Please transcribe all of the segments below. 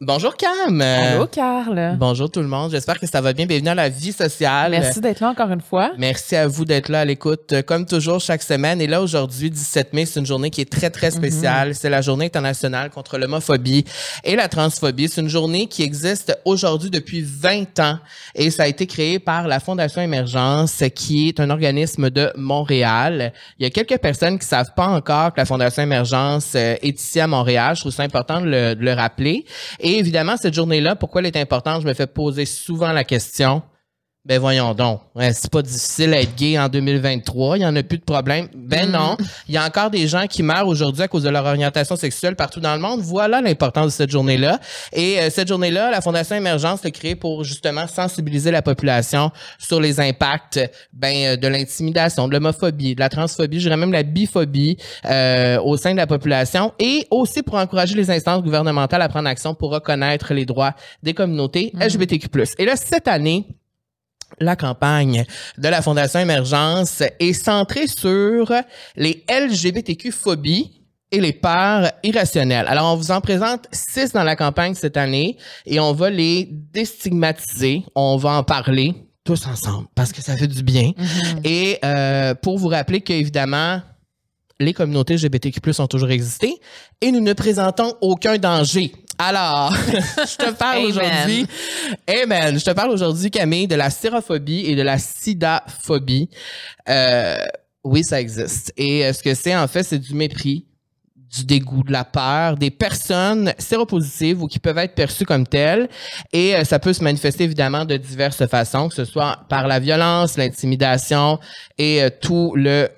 Bonjour Cam. Allô, Carl. Bonjour tout le monde. J'espère que ça va bien. Bienvenue à la vie sociale. Merci d'être là encore une fois. Merci à vous d'être là à l'écoute, euh, comme toujours, chaque semaine. Et là, aujourd'hui, 17 mai, c'est une journée qui est très, très spéciale. C'est la journée internationale contre l'homophobie et la transphobie. C'est une journée qui existe aujourd'hui depuis 20 ans et ça a été créé par la Fondation Émergence, qui est un organisme de Montréal. Il y a quelques personnes qui savent pas encore que la Fondation Émergence est ici à Montréal. Je trouve ça important de le, de le rappeler. Et évidemment, cette journée-là, pourquoi elle est importante? Je me fais poser souvent la question. Ben voyons donc, Ouais, c'est pas difficile d'être gay en 2023, il y en a plus de problème. Ben non, il y a encore des gens qui meurent aujourd'hui à cause de leur orientation sexuelle partout dans le monde. Voilà l'importance de cette journée-là. Et euh, cette journée-là, la Fondation Émergence l'a créée pour justement sensibiliser la population sur les impacts ben euh, de l'intimidation, de l'homophobie, de la transphobie, je dirais même la biphobie euh, au sein de la population et aussi pour encourager les instances gouvernementales à prendre action pour reconnaître les droits des communautés LGBTQ+. Et là cette année, la campagne de la Fondation Émergence est centrée sur les LGBTQ-phobies et les peurs irrationnelles. Alors, on vous en présente six dans la campagne cette année et on va les déstigmatiser. On va en parler tous ensemble parce que ça fait du bien. Et euh, pour vous rappeler qu'évidemment, les communautés LGBTQ+, ont toujours existé et nous ne présentons aucun danger. Alors, je te parle aujourd'hui, Amen, je te parle aujourd'hui, Camille, de la sérophobie et de la sidaphobie. Euh, oui, ça existe. Et euh, ce que c'est, en fait, c'est du mépris, du dégoût, de la peur des personnes séropositives ou qui peuvent être perçues comme telles. Et euh, ça peut se manifester évidemment de diverses façons, que ce soit par la violence, l'intimidation et euh, tout le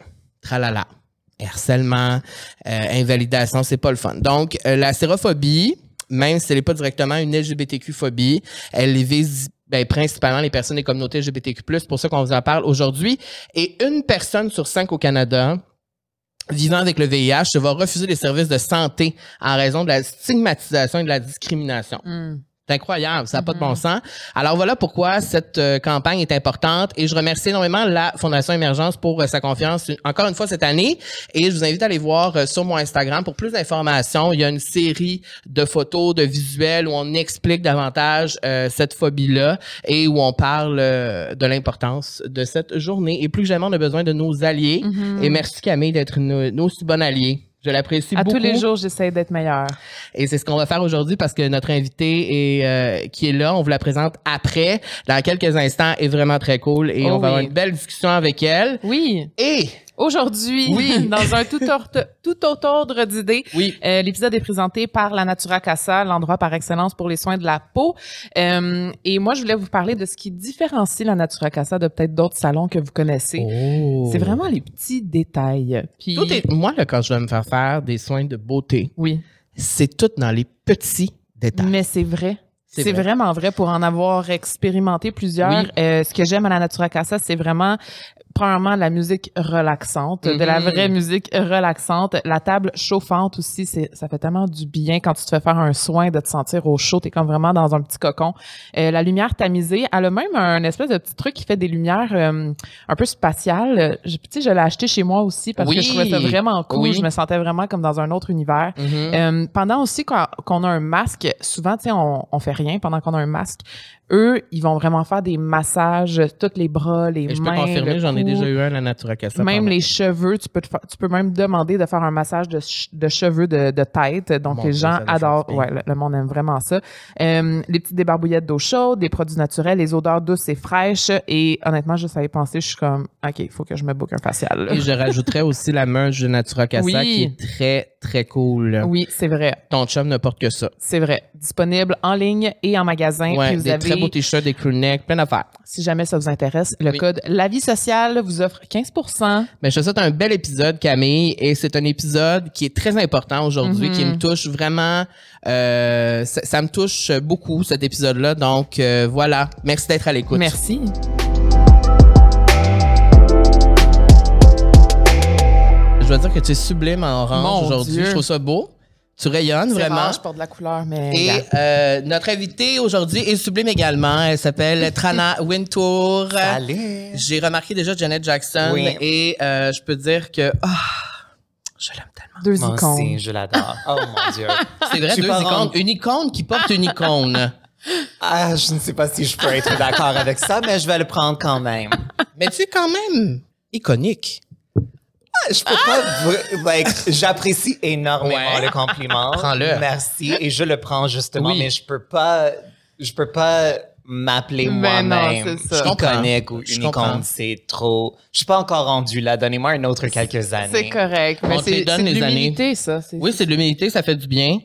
tralala. Harcèlement, euh, invalidation, c'est pas le fun. Donc, la sérophobie, même si elle n'est pas directement une LGBTQ-phobie, elle vise ben, principalement les personnes des communautés LGBTQ+, c'est pour ça qu'on vous en parle aujourd'hui. Et une personne sur cinq au Canada vivant avec le VIH va refuser les services de santé en raison de la stigmatisation et de la discrimination. C'est incroyable, ça n'a pas de bon sens. Alors voilà pourquoi cette euh, campagne est importante et je remercie énormément la Fondation Émergence pour euh, sa confiance une- encore une fois cette année et je vous invite à aller voir euh, sur mon Instagram pour plus d'informations. Il y a une série de photos, de visuels où on explique davantage euh, cette phobie-là et où on parle de l'importance de cette journée et plus que jamais on a besoin de nos alliés et merci Camille d'être une, une aussi bonne alliée. Je l'apprécie À beaucoup. tous les jours, j'essaie d'être meilleure. Et c'est ce qu'on va faire aujourd'hui parce que notre invité est, euh, qui est là, on vous la présente après, dans quelques instants, est vraiment très cool et Oh on va avoir une belle discussion avec elle. Oui. Et Aujourd'hui, Oui. dans un tout, orte- tout autre ordre d'idées, oui, euh, l'épisode est présenté par la Natura Casa, l'endroit par excellence pour les soins de la peau. Euh, et moi, je voulais vous parler de ce qui différencie la Natura Casa de peut-être d'autres salons que vous connaissez. C'est vraiment les petits détails. Puis, tout est moi là quand je vais me faire faire des soins de beauté, oui, c'est tout dans les petits détails. mais c'est vrai. C'est C'est vrai. vraiment vrai pour en avoir expérimenté plusieurs. Oui. Euh, ce que j'aime à la Natura Casa, c'est vraiment premièrement la musique relaxante, de la Mhm. vraie musique relaxante, la table chauffante aussi, c'est ça fait tellement du bien quand tu te fais faire un soin de te sentir au chaud, t'es comme vraiment dans un petit cocon. Euh, la lumière tamisée, elle a même un espèce de petit truc qui fait des lumières euh, un peu spatiales. Je, tu sais, je l'ai acheté chez moi aussi parce Oui. que je trouvais ça vraiment cool. Oui. Je me sentais vraiment comme dans un autre univers. Mhm. Euh, pendant aussi qu'on qu'on a un masque, souvent, tu sais, on, on fait rien pendant qu'on a un masque. Eux, ils vont vraiment faire des massages, tous les bras, les Et je peux mains, confirmer, j'en ai déjà eu un à la Natura Casa. Même les cheveux, tu peux, te faire- tu peux même demander de faire un massage de, ch- de cheveux de, de tête. Donc, les gens adorent. Ouais, le, le monde aime vraiment ça. Euh, les petites débarbouillettes d'eau chaude, des produits naturels, les odeurs douces et fraîches. Et honnêtement, à y penser, je suis comme, OK, il faut que je me book un facial. là. Et je rajouterais aussi la merge de Natura Casa Oui. qui est très très cool. Oui, c'est vrai. Ton chum ne porte que ça. C'est vrai. Disponible en ligne et en magasin. Ouais, vous des avez, très beaux t-shirts, des crewnecks, plein d'affaires. si jamais ça vous intéresse, le Oui. code La Vie Sociale vous offre 15 Ben, je te souhaite un bel épisode, Camille, et c'est un épisode qui est très important aujourd'hui, Mhm. qui me touche vraiment. euh, ça, ça me touche beaucoup cet épisode-là. Donc euh, voilà, merci d'être à l'écoute. Merci. Je dois dire que tu es sublime en orange aujourd'hui. Je trouve ça beau. Tu rayonnes vraiment. rare, je porte de la couleur, mais... Et euh, notre invitée aujourd'hui est sublime également. Elle s'appelle Trana Wintour. Salut. J'ai remarqué déjà Janet Jackson Oui. et euh, je peux dire que ah, Je l'aime tellement. Deux Moi icônes. aussi, je l'adore. Oh mon Dieu. C'est vrai, deux icônes. Une icône qui porte une icône. Ah, je ne sais pas si je peux être d'accord avec ça, mais je vais le prendre quand même. Mais tu es quand même iconique. Je peux pas, vra- like, j'apprécie énormément Ouais. le compliment. Prends-le. Merci. Et je le prends justement, Oui. mais je peux pas, je peux pas m'appeler moi-même c'est ça. Je comprends. iconique ou Je une comprends. icône. C'est trop, je suis pas encore rendu là. Donnez-moi un autre quelques années. C'est correct. Mais c'est de les années. l'humilité, ça. Oui, c'est de l'humilité, ça fait du bien.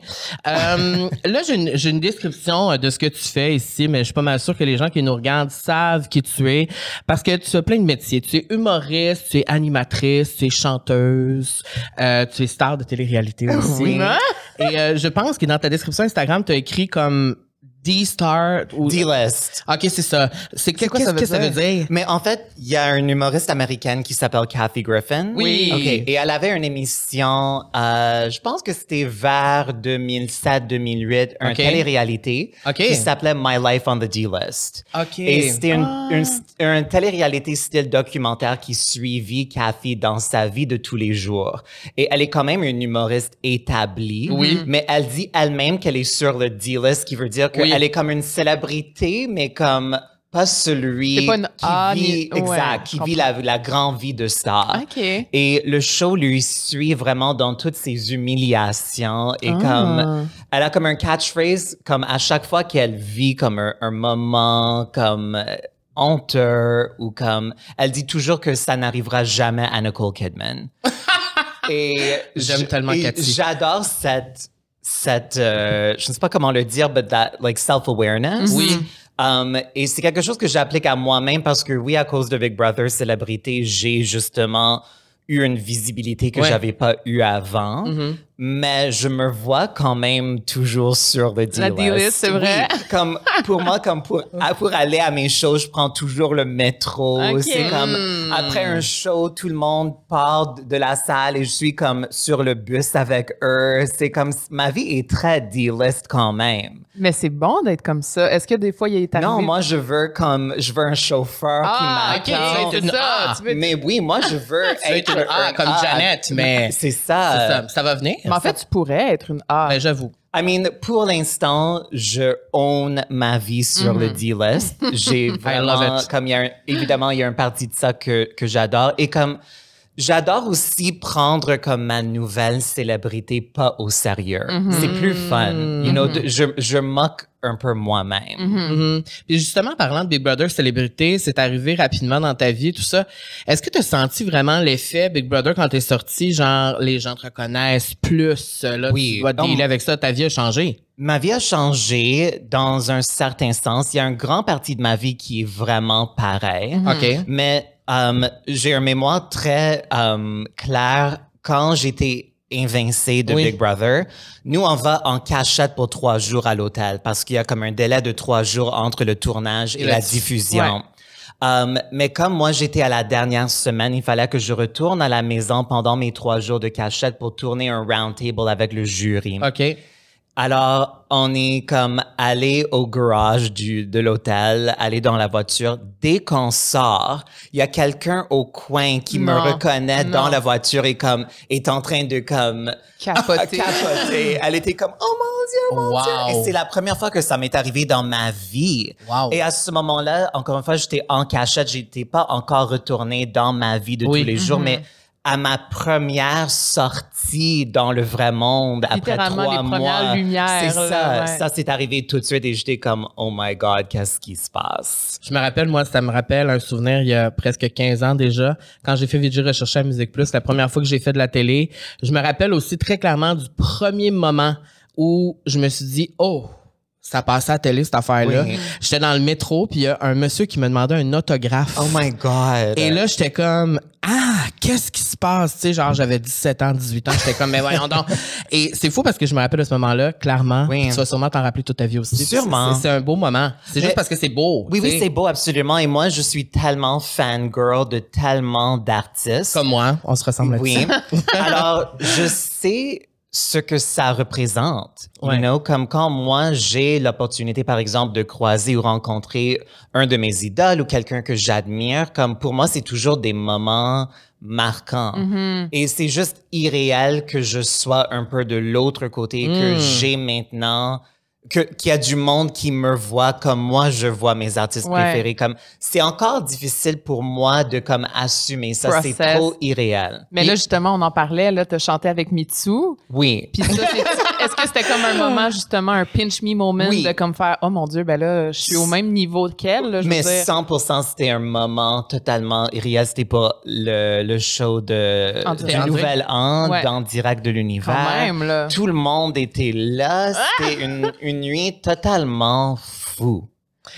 Euh, là, j'ai une, j'ai une description euh, de ce que tu fais ici, mais je suis pas mal sûre que les gens qui nous regardent savent qui tu es, parce que tu as plein de métiers. Tu es humoriste, tu es animatrice, tu es chanteuse, euh, tu es star de télé-réalité aussi. Oui. Hein? Et euh, je pense que dans ta description Instagram, tu as écrit comme D-star. ou- D-list. OK, c'est ça. C'est qu'est-ce quoi ça que veut ça veut dire? Mais en fait, il y a une humoriste américaine qui s'appelle Kathy Griffin. Oui. OK. Et elle avait une émission, euh, je pense que c'était vers 2007-2008, un OK. télé-réalité OK. qui s'appelait My Life on the D-List. OK. Et c'était une, Ah. une, un télé-réalité style documentaire qui suivit Kathy dans sa vie de tous les jours. Et elle est quand même une humoriste établie. Oui. Mais elle dit elle-même qu'elle est sur le D-list, qui veut dire Oui. Est comme une célébrité, mais comme pas celui C'est pas une qui A vit, ni- ouais, exact, qui vit la, la grande vie de star. Et le show lui suit vraiment dans toutes ses humiliations et Ah. comme elle a comme un catchphrase comme à chaque fois qu'elle vit comme un, un moment comme euh, honteux ou comme elle dit toujours que ça n'arrivera jamais à Nicole Kidman. et J'aime tellement Cathy. J'adore cette cette euh, je ne sais pas comment le dire but that like self-awareness. Oui. Um, et c'est quelque chose que j'applique à moi-même parce que oui, à cause de Big Brother célébrité, j'ai justement eu une visibilité que Ouais. j'avais pas eu avant. Mhm. Mais je me vois quand même toujours sur le D-list. La D-list, c'est vrai. Oui, comme pour moi, comme pour, pour aller à mes shows, je prends toujours le métro. Ok. C'est comme Mm. après un show, tout le monde part de la salle et je suis comme sur le bus avec eux. C'est comme ma vie est très D-list quand même. Mais c'est bon d'être comme ça. Est-ce que des fois, il est arrivé... Non, moi je veux comme je veux un chauffeur Ah, qui OK, m'attend. c'est une ça. A. Tu veux- Mais oui, moi je veux être comme Janet, mais- c'est C'est ça. ça. Ça va venir? Mais en fait, tu pourrais être une A. Ben, j'avoue. I mean, pour l'instant, je own ma vie sur le D-list. J'ai vraiment, Mm-hmm. it. comme il y a un- évidemment, il y a un parti de ça que, que j'adore. Et comme, j'adore aussi prendre comme ma nouvelle célébrité pas au sérieux. Mm-hmm. C'est plus fun. You know, de- je, je moque un peu moi-même. Mhm. Puis justement, parlant de Big Brother célébrité, c'est arrivé rapidement dans ta vie, tout ça. Est-ce que tu as senti vraiment l'effet Big Brother quand t'es sorti, genre les gens te reconnaissent plus, là, Oui. tu dois Oh. dealer avec ça, ta vie a changé? Ma vie a changé dans un certain sens. Il y a un grand partie de ma vie qui est vraiment pareil. OK. Mais euh, j'ai un mémoire très euh, clair quand j'étais invincé de Oui. Big Brother. Nous, on va en cachette pour trois jours à l'hôtel parce qu'il y a comme un délai de trois jours entre le tournage et, Et la diffusion. ouais. Euh, mais comme moi, j'étais à la dernière semaine, il fallait que je retourne à la maison pendant mes trois jours de cachette pour tourner un round table avec le jury. OK. Alors, on est comme allé au garage du, de l'hôtel, aller dans la voiture. Dès qu'on sort, il y a quelqu'un au coin qui me Non, reconnaît dans la voiture et comme est en train de comme Capoter. capoter. Elle était comme oh mon dieu, mon Wow. dieu. Et c'est la première fois que ça m'est arrivé dans ma vie. Wow. Et à ce moment-là, encore une fois, j'étais en cachette, j'étais pas encore retourné dans ma vie de Oui. tous les jours, Mhm. mais à ma première sortie dans le vrai monde après trois les mois. lumières, C'est ça. là, ouais. Ça s'est arrivé tout de suite et j'étais comme, oh my God, qu'est-ce qui se passe? Je me rappelle, moi, ça me rappelle un souvenir il y a presque 15 ans déjà, quand j'ai fait VG Rechercher à Musique Plus, la première fois que j'ai fait de la télé. Je me rappelle aussi très clairement du premier moment où je me suis dit, oh, ça passait à la télé, cette affaire-là. Oui. J'étais dans le métro, puis il y a un monsieur qui me demandait un autographe. Oh my God. Et là, j'étais comme, ah, qu'est-ce qui se passe? Tu sais, genre, j'avais 17 ans, 18 ans, j'étais comme, mais voyons donc. Et c'est fou parce que je me rappelle de ce moment-là, clairement. Oui. Tu vas sûrement t'en rappeler toute ta vie aussi. Sûrement. C'est un beau moment. C'est juste parce que c'est beau. oui, oui, c'est beau, absolument. Et moi, je suis tellement fangirl de tellement d'artistes. Comme moi, on se ressemble Oui. là-dessus. Alors, je sais ce que ça représente. Ouais. You know, comme quand moi, j'ai l'opportunité, par exemple, de croiser ou rencontrer un de mes idoles ou quelqu'un que j'admire, comme pour moi, c'est toujours des moments marquant. Mhm. Et c'est juste irréel que je sois un peu de l'autre côté, que Mm. j'ai maintenant qu'il y a du monde qui me voit comme moi je vois mes artistes Ouais. préférés comme c'est encore difficile pour moi de comme assumer ça c'est trop irréel. Mais là, justement, on en parlait, là, t'as chanté avec Mitsu. Oui. Puis est-ce que c'était comme un moment, justement, un pinch me moment Oui. de comme faire, oh mon Dieu, ben là, je suis au même niveau qu'elle, là, je Mais veux dire. 100% c'était un moment totalement irréel. C'était pas le, le show de En du. Nouvel An Ouais. dans Direct de l'Univers. Tout le monde était là. C'était une, une nuit totalement fou.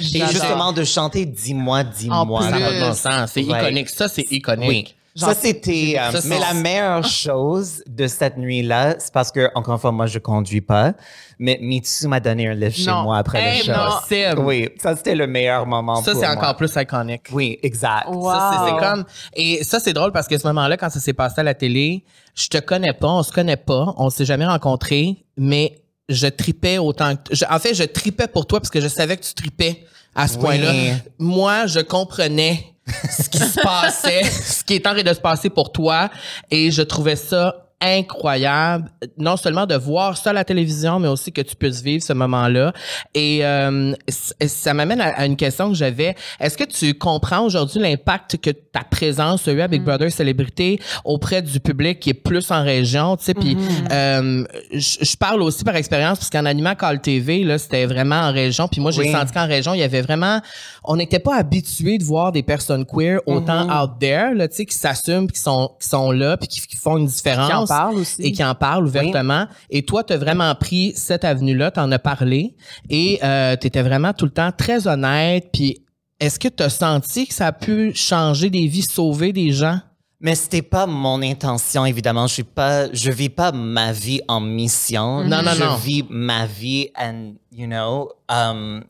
Et justement de chanter Dis-moi, dis-moi. Ça n'a pas de sens. C'est Ouais. iconique. Ça, c'est iconique. Oui. Ça, c'était. euh, mais la meilleure chose de cette nuit-là, c'est parce que, encore une fois, moi, je conduis pas, mais Mitsu m'a donné un lift chez moi après le show. Impossible. Oui, ça, c'était le meilleur moment Ça, c'est encore plus iconique. Oui, exact. Wow. Ça, c'est- c'est comme. Et ça, c'est drôle parce que ce moment-là, quand ça s'est passé à la télé, je te connais pas, on se connaît pas, on s'est jamais rencontrés, mais je tripais autant que. je- en fait, je tripais pour toi parce que je savais que tu tripais à ce Oui. point-là. Moi, je comprenais ce qui se passait, ce qui est en train de se passer pour toi, et je trouvais ça incroyable, non seulement de voir ça à la télévision, mais aussi que tu puisses vivre ce moment-là. Et euh, ça m'amène à, une question que j'avais. Est-ce que tu comprends aujourd'hui l'impact que ta présence a eu à Big Brother Célébrité auprès du public qui est plus en région, tu sais, puis euh, je parle aussi par expérience parce qu'en animant Call TV, là, c'était vraiment en région, puis moi j'ai Oui. senti qu'en région, il y avait vraiment, on n'était pas habitué de voir des personnes queer autant out there, là, tu sais, qui s'assument, qui sont, qui sont là, puis qui, qui font une différence Qui et qui en parlent ouvertement. Et toi, tu as vraiment pris cette avenue-là, tu en as parlé et euh, tu étais vraiment tout le temps très honnête. Puis est-ce que tu as senti que ça a pu changer des vies, sauver des gens? Mais c'était pas mon intention, évidemment. Je suis pas, je vis pas ma vie en mission. Non, non, je non. vis ma vie and, you know, um,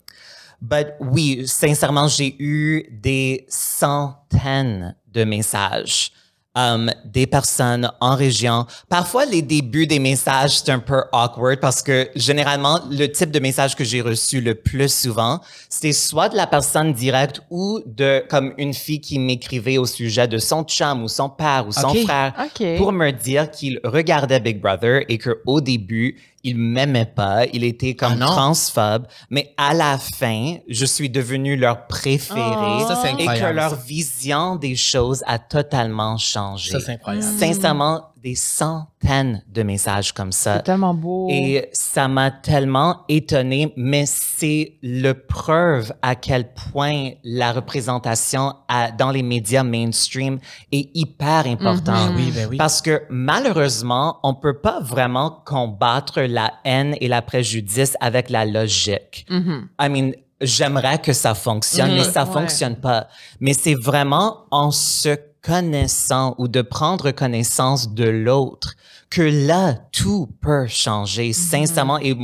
but oui, sincèrement, j'ai eu des centaines de messages. Um, des personnes en région. Parfois, les débuts des messages, c'est un peu awkward parce que généralement, le type de message que j'ai reçu le plus souvent, c'était soit de la personne directe ou de comme une fille qui m'écrivait au sujet de son chum ou son père ou son frère pour me dire qu'il regardait Big Brother et que au début, il m'aimait pas, il était comme Ah transphobe, mais à la fin, je suis devenu leur préféré Oh. Ça, c'est et que leur vision des choses a totalement changé. Ça, c'est incroyable. Sincèrement, des centaines de messages comme ça. C'est tellement beau. Et ça m'a tellement étonné, mais c'est le preuve à quel point la représentation à- dans les médias mainstream est hyper importante. Oui, ben oui. Parce que malheureusement, on peut pas vraiment combattre la haine et la préjudice avec la logique. Mhm. I mean, j'aimerais que ça fonctionne, mais ça Ouais. fonctionne pas. Mais c'est vraiment en se connaissant ou de prendre connaissance de l'autre que là, tout peut changer, sincèrement. Et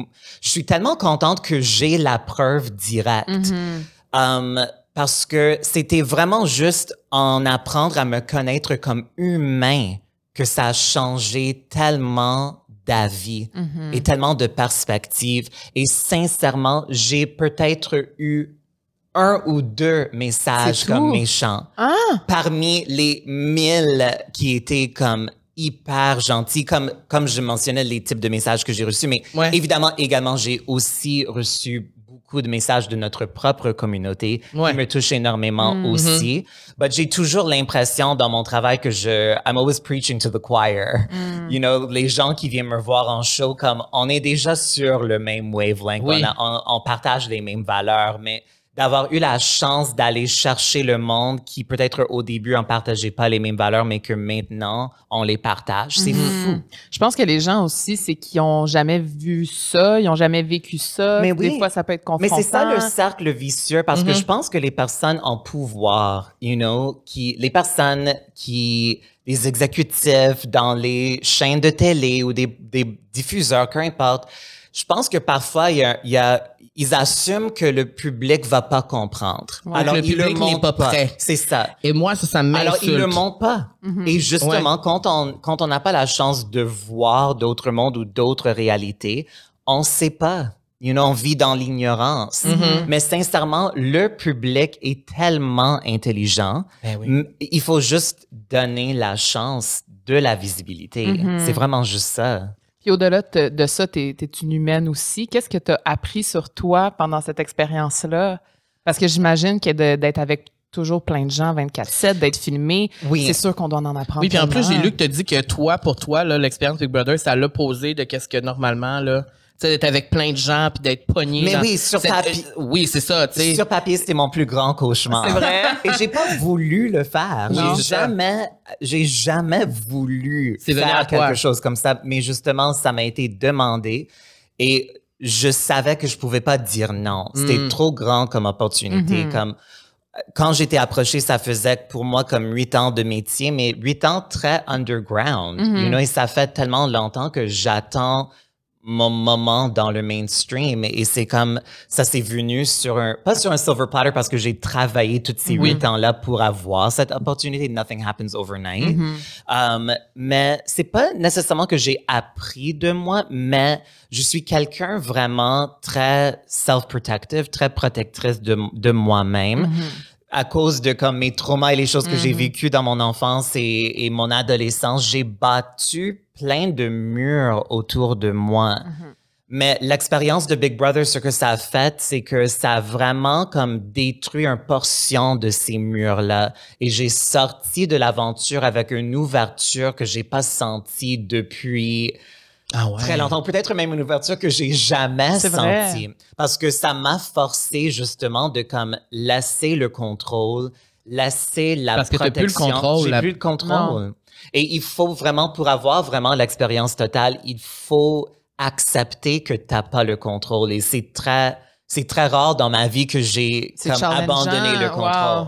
je suis tellement contente que j'ai la preuve directe. Mhm. Um, parce que c'était vraiment juste en apprendre à me connaître comme humain que ça a changé tellement d'avis Mhm. et tellement de perspectives. Et sincèrement, j'ai peut-être eu un ou deux messages comme méchants Ah! parmi les mille qui étaient comme hyper gentils, comme, comme je mentionnais les types de messages que j'ai reçus, mais Ouais. évidemment, également, j'ai aussi reçu beaucoup de messages de notre propre communauté Ouais. qui me touchent énormément Mhm. aussi. But j'ai toujours l'impression dans mon travail que je, I'm always preaching to the choir. Mm. You know, les gens qui viennent me voir en show, comme on est déjà sur le même wavelength, Oui. on, a- on- on partage les mêmes valeurs, mais d'avoir eu la chance d'aller chercher le monde qui peut-être au début en partageait pas les mêmes valeurs, mais que maintenant on les partage, c'est fou. Mhm. Je pense que les gens aussi, c'est qu'ils ont jamais vu ça, ils ont jamais vécu ça. Mais Des oui. fois, ça peut être Mais c'est ça le cercle vicieux parce que Mhm. je pense que les personnes en pouvoir, you know, qui, les personnes qui, les exécutifs dans les chaînes de télé ou des, des diffuseurs, peu importe, je pense que parfois il y a, il y a- ils assument que le public va pas comprendre. Ouais. Alors Le ils le public n'est montrent pas prêt. C'est ça. Et moi, ça, ça m'insulte. Alors, ils le montrent pas. Mhm. Et justement, quand on quand on n'a pas la chance de voir d'autres mondes ou d'autres réalités, on sait pas. you know, on vit dans l'ignorance. Mm-hmm. Mais sincèrement, le public est tellement intelligent. Ben oui. Il faut juste donner la chance de la visibilité. Mm-hmm. C'est vraiment juste ça. Puis au-delà de, de ça, tu es, une humaine aussi. Qu'est-ce que tu as appris sur toi pendant cette expérience-là? Parce que j'imagine que d'être avec toujours plein de gens 24-7, d'être filmé, Oui. c'est sûr qu'on doit en apprendre. Oui, puis en plus, j'ai lu que tu dit que toi, pour toi, l'expérience Big Brother, c'est à l'opposé de qu'est-ce que normalement, là, d'être avec plein de gens puis d'être pogné. Mais dans oui, sur cette- papier- euh, Oui, c'est ça, tu sais. Sur papier, c'était mon plus grand cauchemar. C'est vrai? Et j'ai pas voulu le faire. Non. J'ai jamais, j'ai jamais voulu faire toi. quelque chose comme ça. Mais justement, ça m'a été demandé et je savais que je pouvais pas dire non. C'était Mm. trop grand comme opportunité. Mhm. Comme quand j'étais approchée, ça faisait pour moi comme huit ans de métier, mais huit ans très underground. Mhm. You know, et ça fait tellement longtemps que j'attends mon moment dans le mainstream et c'est comme ça s'est venu sur un pas sur un silver platter parce que j'ai travaillé tous ces Oui. huit ans-là pour avoir cette opportunité. Nothing happens overnight. Mhm. Um, mais c'est pas nécessairement que j'ai appris de moi, mais je suis quelqu'un vraiment très self-protective, très protectrice de, de moi-même. Mhm. À cause de comme mes traumas et les choses que j'ai Mhm. vécues dans mon enfance et, et mon adolescence, j'ai battu plein de murs autour de moi. Mhm. Mais l'expérience de Big Brother, ce que ça a fait, c'est que ça a vraiment comme détruit une portion de ces murs-là. Et j'ai sorti de l'aventure avec une ouverture que j'ai pas sentie depuis Ah ouais. très longtemps. Peut-être même une ouverture que j'ai jamais vrai. sentie. Parce que ça m'a forcé justement de comme laisser le contrôle, laisser la Parce que t'as plus le protection. contrôle, J'ai la- plus le contrôle. Et il faut vraiment, pour avoir vraiment l'expérience totale, il faut accepter que t'as pas le contrôle. Et c'est très, c'est très rare dans ma vie que j'ai abandonné le contrôle. wow.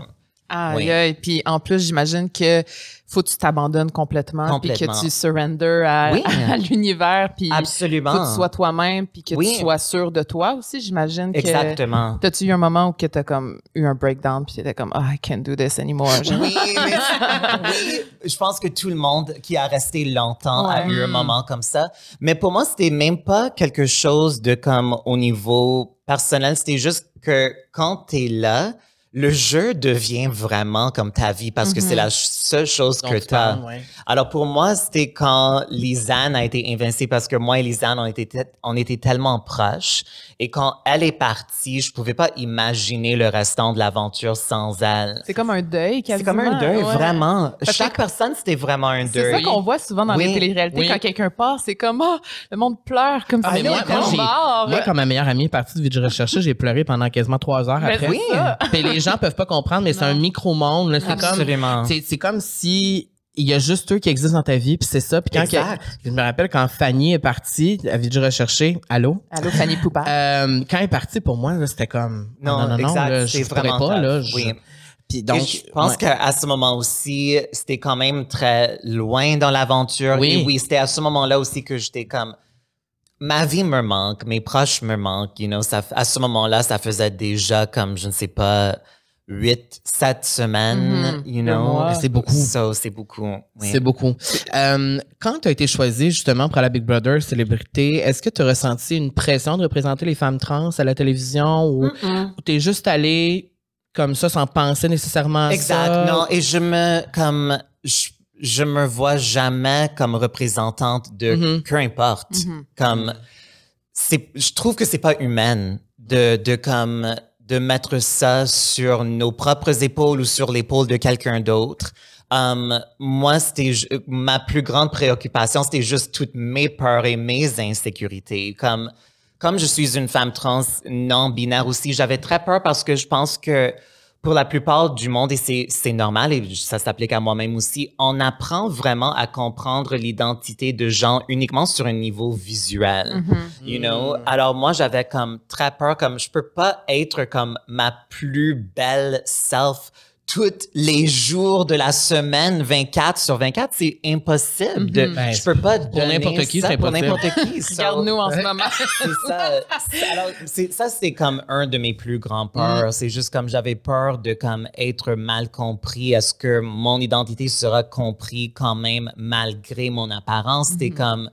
Ah, Oui. et puis en plus, j'imagine que faut que tu t'abandonnes complètement, puis que tu surrender à, Oui. à l'univers, puis Absolument. faut que tu sois toi-même, puis que Oui. tu sois sûr de toi aussi. J'imagine que. Exactement. T'as-tu eu un moment où que t'as comme eu un breakdown, puis t'étais comme, ah, I can't do this anymore. Oui, mais oui, je pense que tout le monde qui a resté longtemps a eu un moment comme ça. Mais pour moi, c'était même pas quelque chose de comme au niveau personnel. C'était juste que quand tu es là, le jeu devient vraiment comme ta vie parce que c'est la ch- seule chose que tu as. ouais. Alors pour moi, c'était quand Lisanne a été invincée parce que moi et Lisanne, on était, on était tellement proches. Et quand elle est partie, je pouvais pas imaginer le restant de l'aventure sans elle. C'est comme un deuil, C'est comme un deuil, ouais. vraiment. Parce Chaque que- personne, c'était vraiment un C'est deuil. ça qu'on voit souvent dans Oui. les téléréalités. Oui. Quand quelqu'un part, c'est comme, ah, le monde pleure comme Ah, si moi, était moi, j'ai- mort. moi, quand ma meilleure amie est partie de Vie de recherche, j'ai pleuré pendant quasiment trois heures Mais après. c'est Oui. ça. Les gens peuvent pas comprendre, mais c'est un micro-monde. là. C'est comme, Absolument. c'est, c'est comme si il y a juste eux qui existent dans ta vie, puis c'est ça. Puis quand Exact. que- je me rappelle quand Fanny est partie, à Vie de rechercher, allô? Allô, Fanny Poupard. Euh, quand elle est partie, pour moi, là, c'était comme Non, non, non, non, exact, là, c'est je pourrais vraiment pas tough. là. je- Oui. Puis Donc, je pense ouais. qu'à ce moment aussi, c'était quand même très loin dans l'aventure. Oui. Et oui, c'était à ce moment-là aussi que j'étais comme, ma vie me manque, mes proches me manquent, you know, ça, à ce moment-là, ça faisait déjà comme, je ne sais pas, huit, sept semaines, Mhm. you Le know? C'est beaucoup. So, c'est beaucoup. oui. C'est beaucoup. Euh, quand tu as été choisi justement pour la Big Brother célébrité, est-ce que tu as ressenti une pression de représenter les femmes trans à la télévision ou tu es juste allé comme ça sans penser nécessairement à Exact. ça? Non, et je me comme je, je me vois jamais comme représentante de Mhm. peu importe. Mhm. Comme c'est je trouve que c'est pas humain de de comme de mettre ça sur nos propres épaules ou sur l'épaule de quelqu'un d'autre. Um, moi, c'était ma plus grande préoccupation, c'était juste toutes mes peurs et mes insécurités. Comme comme je suis une femme trans non binaire aussi, j'avais très peur parce que je pense que pour la plupart du monde, et c'est, normal, et ça s'applique à moi-même aussi, on apprend vraiment à comprendre l'identité de gens uniquement sur un niveau visuel. You know? Alors moi, j'avais comme très peur, comme je peux pas être comme ma plus belle self tous les jours de la semaine, 24 sur 24, c'est impossible. De, Ben, je peux pas pour donner n'importe qui, ça c'est pour n'importe qui. So- Regarde-nous en ce moment. c'est ça. C'est- Alors, c'est, ça, c'est comme un de mes plus grands peurs. C'est juste comme j'avais peur de comme être mal compris. Est-ce que mon identité sera comprise quand même malgré mon apparence? C'était comme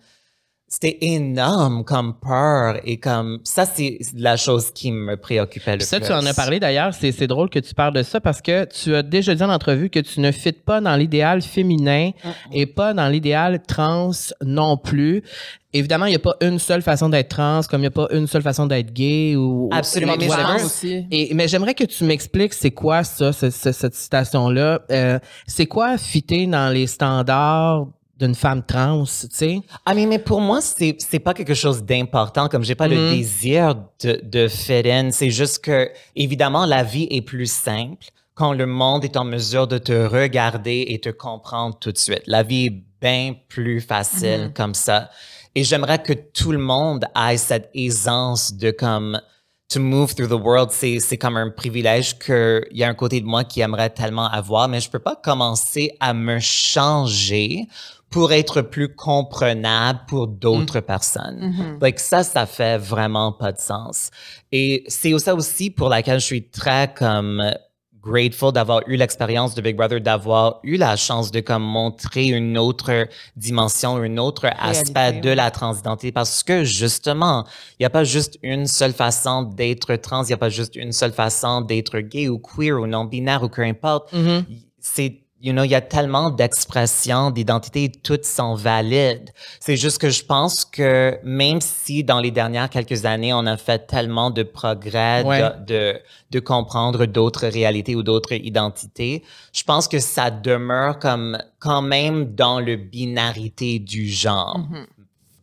c'était énorme comme peur et comme ça c'est la chose qui me préoccupait le Puis ça, plus. tu en as parlé d'ailleurs. C'est, c'est drôle que tu parles de ça parce que tu as déjà dit en entrevue que tu ne fites pas dans l'idéal féminin et pas dans l'idéal trans non plus. Évidemment, il n'y a pas une seule façon d'être trans, comme il n'y a pas une seule façon d'être gay ou Absolument, ou mais aussi. Et, mais j'aimerais que tu m'expliques c'est quoi ça, ce- ce- cette citation-là. Euh, c'est quoi fitter dans les standards d'une femme trans, tu sais? Ah mais, mais pour moi c'est c'est pas quelque chose d'important comme j'ai pas le Mhm. désir de de fit in c'est juste que évidemment la vie est plus simple quand le monde est en mesure de te regarder et te comprendre tout de suite. La vie est bien plus facile comme ça. Et j'aimerais que tout le monde ait cette aisance de comme to move through the world, c'est, c'est comme un privilège qu'il y a un côté de moi qui aimerait tellement avoir, mais je peux pas commencer à me changer pour être plus comprenable pour d'autres personnes. Donc ça, ça fait vraiment pas de sens. Et c'est ça aussi pour laquelle je suis très comme grateful d'avoir eu l'expérience de Big Brother, d'avoir eu la chance de comme montrer une autre dimension, un autre aspect de ouais. la transidentité parce que justement, il n'y a pas juste une seule façon d'être trans, il n'y a pas juste une seule façon d'être gay ou queer ou non-binaire ou peu importe. C'est You know, il y a tellement d'expressions, d'identités, toutes sont valides. C'est juste que je pense que même si dans les dernières quelques années, on a fait tellement de progrès Ouais. de, de, de comprendre d'autres réalités ou d'autres identités, je pense que ça demeure comme quand même dans le binarité du genre.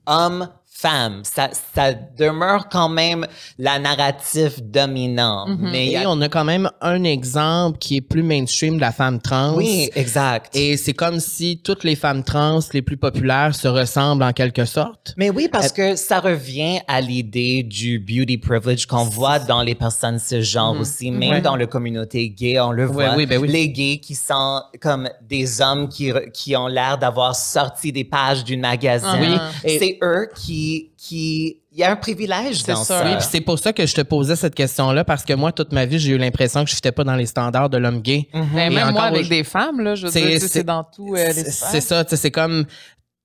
Homme, femme, ça, ça demeure quand même la narrative dominante. Mais y Et a- on a quand même un exemple qui est plus mainstream de la femme trans. oui, exact. Et c'est comme si toutes les femmes trans les plus populaires se ressemblent en quelque sorte. Mais oui, parce que ça revient à l'idée du beauty privilege qu'on voit dans les personnes cisgenres aussi, même Ouais. dans la communauté gay, on le Ouais, voit. oui, ben oui. Les gays qui sont comme des hommes qui, qui ont l'air d'avoir sorti des pages d'une magazine. Oui. Et- C'est eux qui, qui, il y a un privilège C'est dans sûr. ça. Oui, puis c'est pour ça que je te posais cette question-là, parce que moi, toute ma vie, j'ai eu l'impression que je fitais pas dans les standards de l'homme gay. Mais Et Ben, même moi, avec des femmes, là, je veux C'est- dans tout euh, les C'est ça, tu sais, c'est comme.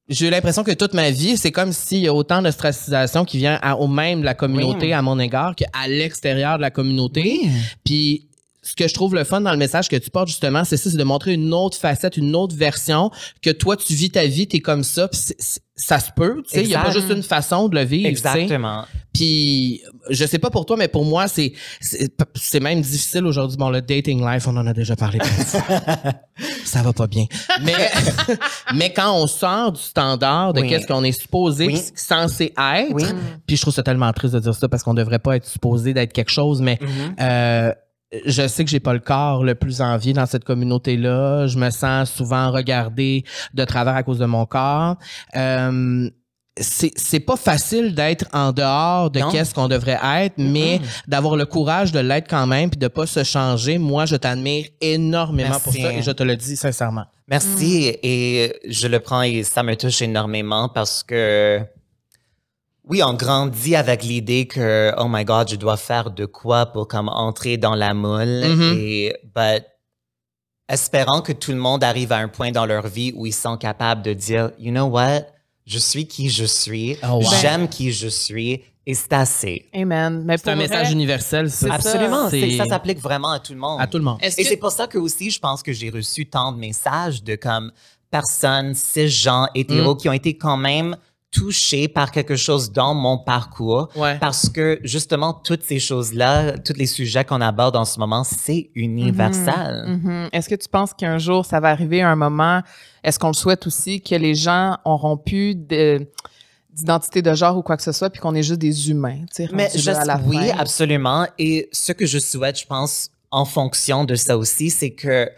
J'ai eu l'impression que toute ma vie, c'est comme s'il y a autant d'ostracisation qui vient à- au même de la communauté Oui. à mon égard qu'à l'extérieur de la communauté. Oui. Puis ce que je trouve le fun dans le message que tu portes justement, c'est ça, c'est de montrer une autre facette, une autre version que toi tu vis ta vie, t'es comme ça, c'est- ça se peut, tu sais, il y a pas juste une façon de le vivre. Exactement. Puis je sais pas pour toi, mais pour moi c'est c'est même difficile aujourd'hui. Bon, le dating life, on en a déjà parlé. ça va pas bien. Mais mais quand on sort du standard de Oui. qu'est-ce qu'on est supposé, Oui. censé être, Oui. puis je trouve ça tellement triste de dire ça parce qu'on devrait pas être supposé d'être quelque chose, mais Mm-hmm. euh, je sais que j'ai pas le corps le plus envié dans cette communauté-là. Je me sens souvent regardé de travers à cause de mon corps. Euh, c'est c'est pas facile d'être en dehors de qu'est-ce qu'on devrait être, mais d'avoir le courage de l'être quand même puis de pas se changer. Moi, je t'admire énormément pour ça et je te le dis sincèrement. Merci et je le prends et ça me touche énormément parce que oui, on grandit avec l'idée que oh my god, je dois faire de quoi pour comme entrer dans la moule Mhm. et but espérant que tout le monde arrive à un point dans leur vie où ils sont capables de dire you know what, je suis qui je suis, Oh, wow. j'aime qui je suis et c'est assez. Amen. Mais C'est un message universel, ça. Absolument, ça s'applique vraiment à tout le monde. À tout le monde. Et que- c'est pour ça que aussi, je pense que j'ai reçu tant de messages de comme personnes, cisgenres, hétéros, Mm. qui ont été quand même touchés par quelque chose dans mon parcours. Ouais. Parce que justement, toutes ces choses-là, tous les sujets qu'on aborde en ce moment, c'est universel. Mhm. Est-ce que tu penses qu'un jour, ça va arriver à un moment, est-ce qu'on le souhaite aussi, que les gens auront plus de- d'identité de genre ou quoi que ce soit, puis qu'on est juste des humains, tu sais, Mais je, à la oui, fin? absolument. Et ce que je souhaite, je pense, en fonction de ça aussi, c'est que,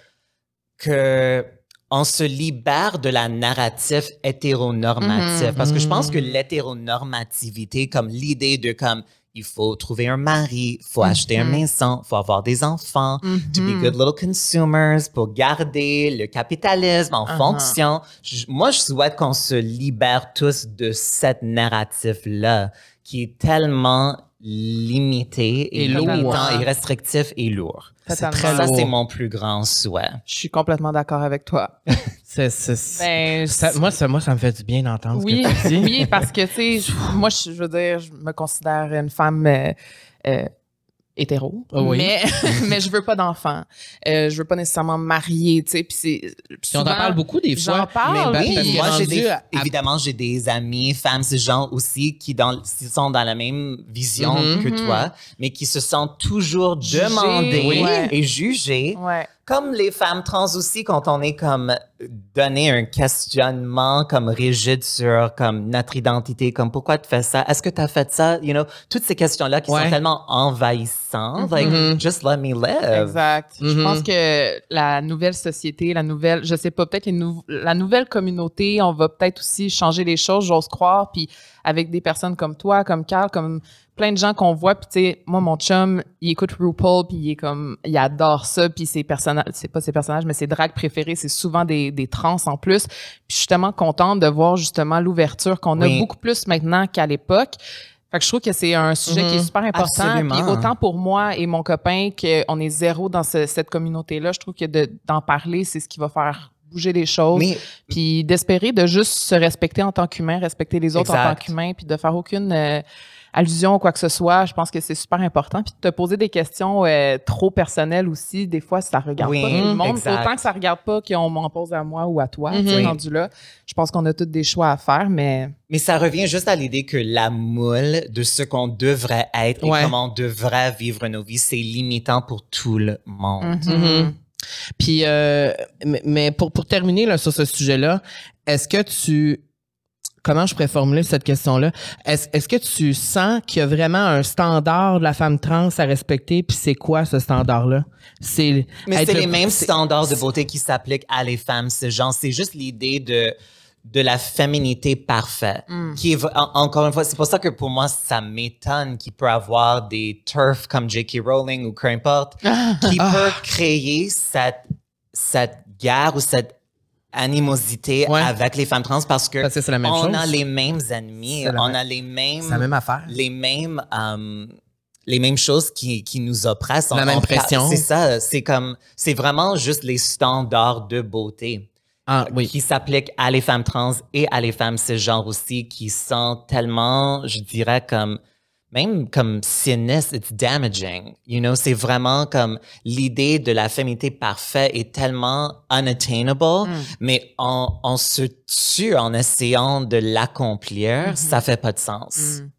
que on se libère de la narrative hétéronormative. Parce que je pense que l'hétéronormativité, comme l'idée de comme il faut trouver un mari, faut acheter une maison, faut avoir des enfants, to be good little consumers, pour garder le capitalisme en Uh-huh. fonction. Je- moi, je souhaite qu'on se libère tous de cette narrative-là qui est tellement limité Et lourd. limitant et restrictif et lourd. C'est très Ça, c'est mon plus grand souhait. Je suis complètement d'accord avec toi. C'est- c'est- Ben, ça- moi, ça, moi, ça me fait du bien d'entendre oui, ce que tu dis. oui, parce que, tu sais, moi, je, je veux dire, je me considère une femme euh, euh, hétéro, Ah oui. mais, mais je veux pas d'enfant. Euh, je veux pas nécessairement me marier, tu sais, puis c'est... On en parle beaucoup des fois. J'en parle, mais oui. parce que Moi, j'ai des, à- évidemment, j'ai des amis, femmes, ces gens aussi qui, dans, sont dans la même vision Mhm. que Mhm. toi, mais qui se sentent toujours demandées ouais. et jugées. Ouais. Comme les femmes trans aussi, quand on est comme donné un questionnement comme rigide sur comme notre identité, comme pourquoi tu fais ça, est-ce que tu as fait ça, you know, toutes ces questions-là qui Ouais. sont tellement envahissantes, like, Mhm. just let me live. Exact. Je Mhm. pense que la nouvelle société, la nouvelle, je sais pas, peut-être nou- la nouvelle communauté, on va peut-être aussi changer les choses, j'ose croire. Puis avec des personnes comme toi, comme Carl, comme plein de gens qu'on voit. Puis tu sais, moi, mon chum, il écoute RuPaul, puis il est comme, il adore ça. Puis ses personnages, c'est pas ses personnages, mais ses drags préférés, c'est souvent des, des trans en plus. Puis je suis tellement contente de voir justement l'ouverture qu'on a beaucoup plus maintenant qu'à l'époque. Fait que je trouve que c'est un sujet qui est Mhm. super important. Puis autant pour moi et mon copain qu'on est zéro dans ce- cette communauté-là, je trouve que de- d'en parler, c'est ce qui va faire bouger les choses. Mais Puis d'espérer de juste se respecter en tant qu'humain, respecter les autres en tant qu'humain, puis de faire aucune euh, allusion ou quoi que ce soit. Je pense que c'est super important. Puis de te poser des questions euh, trop personnelles aussi, des fois, ça regarde Oui, pas tout le monde. exact. Autant que ça regarde pas qu'on m'en pose à moi ou à toi, Mhm. rendu là. Je pense qu'on a tous des choix à faire, mais... Mais ça revient juste à l'idée que la moule de ce qu'on devrait être Ouais. et comment on devrait vivre nos vies, c'est limitant pour tout le monde. Mhm. Puis, euh, mais, mais pour, pour terminer là, sur ce sujet-là, est-ce que tu. Comment je pourrais formuler cette question-là? Est-ce que tu sens qu'il y a vraiment un standard de la femme trans à respecter? Puis c'est quoi ce standard-là? C'est Mais c'est le- les mêmes standards de beauté qui s'appliquent à les femmes, ce genre. C'est juste l'idée de de la féminité parfaite. Mm. Qui est, en- encore une fois, c'est pour ça que pour moi, ça m'étonne qu'il peut avoir des turfs comme J.K. Rowling ou peu importe, qui Ah. peut créer cette, cette guerre ou cette animosité Ouais. avec les femmes trans parce que Parce que c'est la même on chose. a les mêmes ennemis, on même- a les mêmes, la même affaire. les mêmes, euh, les mêmes choses qui, qui nous oppressent. La On- même on- pression. C'est ça. C'est comme, c'est vraiment juste les standards de beauté Ah, oui. qui s'appliquent à les femmes trans et à les femmes cisgenres aussi, qui sont tellement, je dirais, comme même comme sinistre, it's damaging. You know, c'est vraiment comme l'idée de la féminité parfaite est tellement unattainable, Mm. mais on, on se tue en essayant de l'accomplir, ça fait pas de sens. Mm.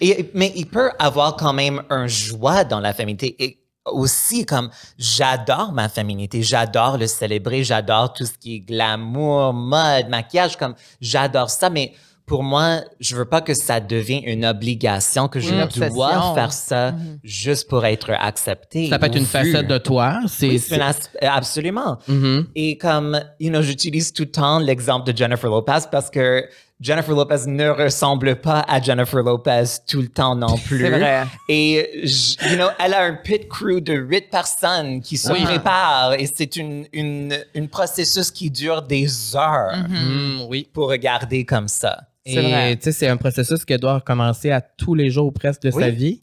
Et, mais il peut avoir quand même un joie dans la féminité. Et aussi, comme j'adore ma féminité, j'adore le célébrer, j'adore tout ce qui est glamour, mode, maquillage, comme j'adore ça, mais pour moi, je veux pas que ça devienne une obligation, que je Une dois faire ça Mhm. juste pour être accepté. Ça peut être une vu. facette de toi. C'est Oui, c'est une as- absolument. Mhm. Et comme, you know, j'utilise tout le temps l'exemple de Jennifer Lopez parce que Jennifer Lopez ne ressemble pas à Jennifer Lopez tout le temps non plus. C'est vrai. Et, you know, elle a un pit crew de huit personnes qui se Oui. préparent et c'est une, une, une processus qui dure des heures Mm, oui. pour regarder comme ça. C'est. Et tu sais, c'est un processus qui doit recommencer à tous les jours presque de sa Oui. vie.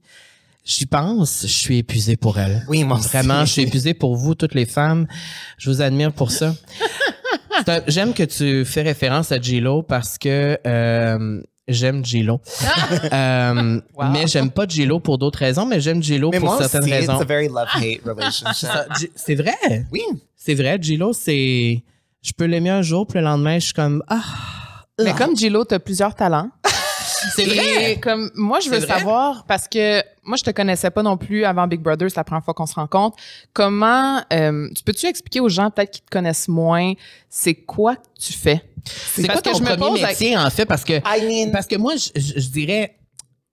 J'y pense, je suis épuisé pour elle. Oui, moi aussi. Vraiment, je suis épuisé pour vous, toutes les femmes. Je vous admire pour ça. J'aime que tu fais référence à J-Lo parce que euh, j'aime J-Lo. Euh, Wow. Mais j'aime pas J-Lo pour d'autres raisons, mais j'aime J-Lo Mais pour moi certaines aussi, raisons. it's a very love-hate relationship. Ça, J- C'est vrai? oui. C'est vrai. J-Lo, c'est. Je peux l'aimer un jour, puis le lendemain, je suis comme. Ah. Mais comme Gillo, tu as plusieurs talents. C'est Et comme moi, je veux vrai? savoir parce que moi, je te connaissais pas non plus avant Big Brother, c'est la première fois qu'on se rencontre. Comment euh, tu peux-tu expliquer aux gens peut-être qui te connaissent moins, c'est quoi que tu fais? C'est quoi que ton je me premier pose à- métier, en fait? Parce que, I mean, parce que moi, je, je- je dirais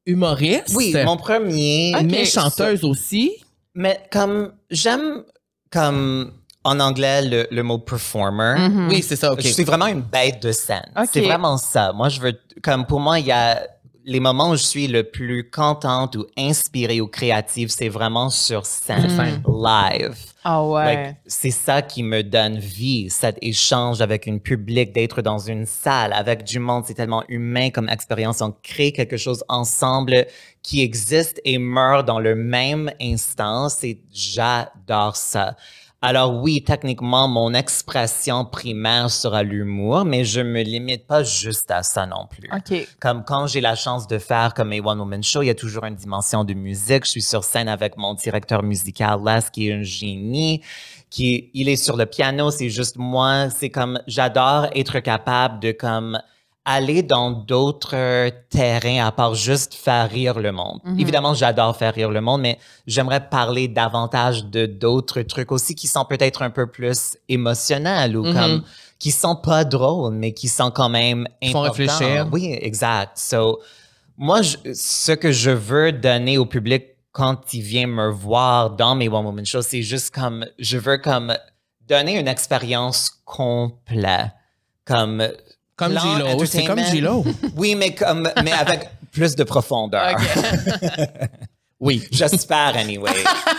humoriste, oui, mon premier. Mais chanteuse aussi. Mais comme j'aime comme en anglais le, le mot performer. Mhm. Oui, c'est ça, OK. Je suis vraiment une bête de scène. Ok. C'est vraiment ça. Moi, je veux comme pour moi, il y a les moments où je suis le plus contente ou inspirée ou créative, c'est vraiment sur scène, live. Ah ouais. Like, c'est ça qui me donne vie, cet échange avec une public, d'être dans une salle avec du monde. C'est tellement humain comme expérience. On crée quelque chose ensemble qui existe et meurt dans le même instant. C'est, j'adore ça. Alors oui, techniquement, mon expression primaire sera l'humour, mais je me limite pas juste à ça non plus. OK. Comme quand j'ai la chance de faire comme a One Woman Show, il y a toujours une dimension de musique. Je suis sur scène avec mon directeur musical, Les, qui est un génie. Qui, il est sur le piano, c'est juste moi. C'est comme, j'adore être capable de comme aller dans d'autres terrains à part juste faire rire le monde. Évidemment, j'adore faire rire le monde, mais j'aimerais parler davantage de d'autres trucs aussi qui sont peut-être un peu plus émotionnels ou comme qui sont pas drôles, mais qui sont quand même font importants. réfléchir. Oui, exact. So, moi, je- ce que je veux donner au public quand il vient me voir dans mes One Woman Shows, c'est juste comme, je veux comme donner une expérience complète. Comme, Comme c'est comme. J-Lo. Oui, mais comme, mais avec plus de profondeur. Oui, J'espère, anyway.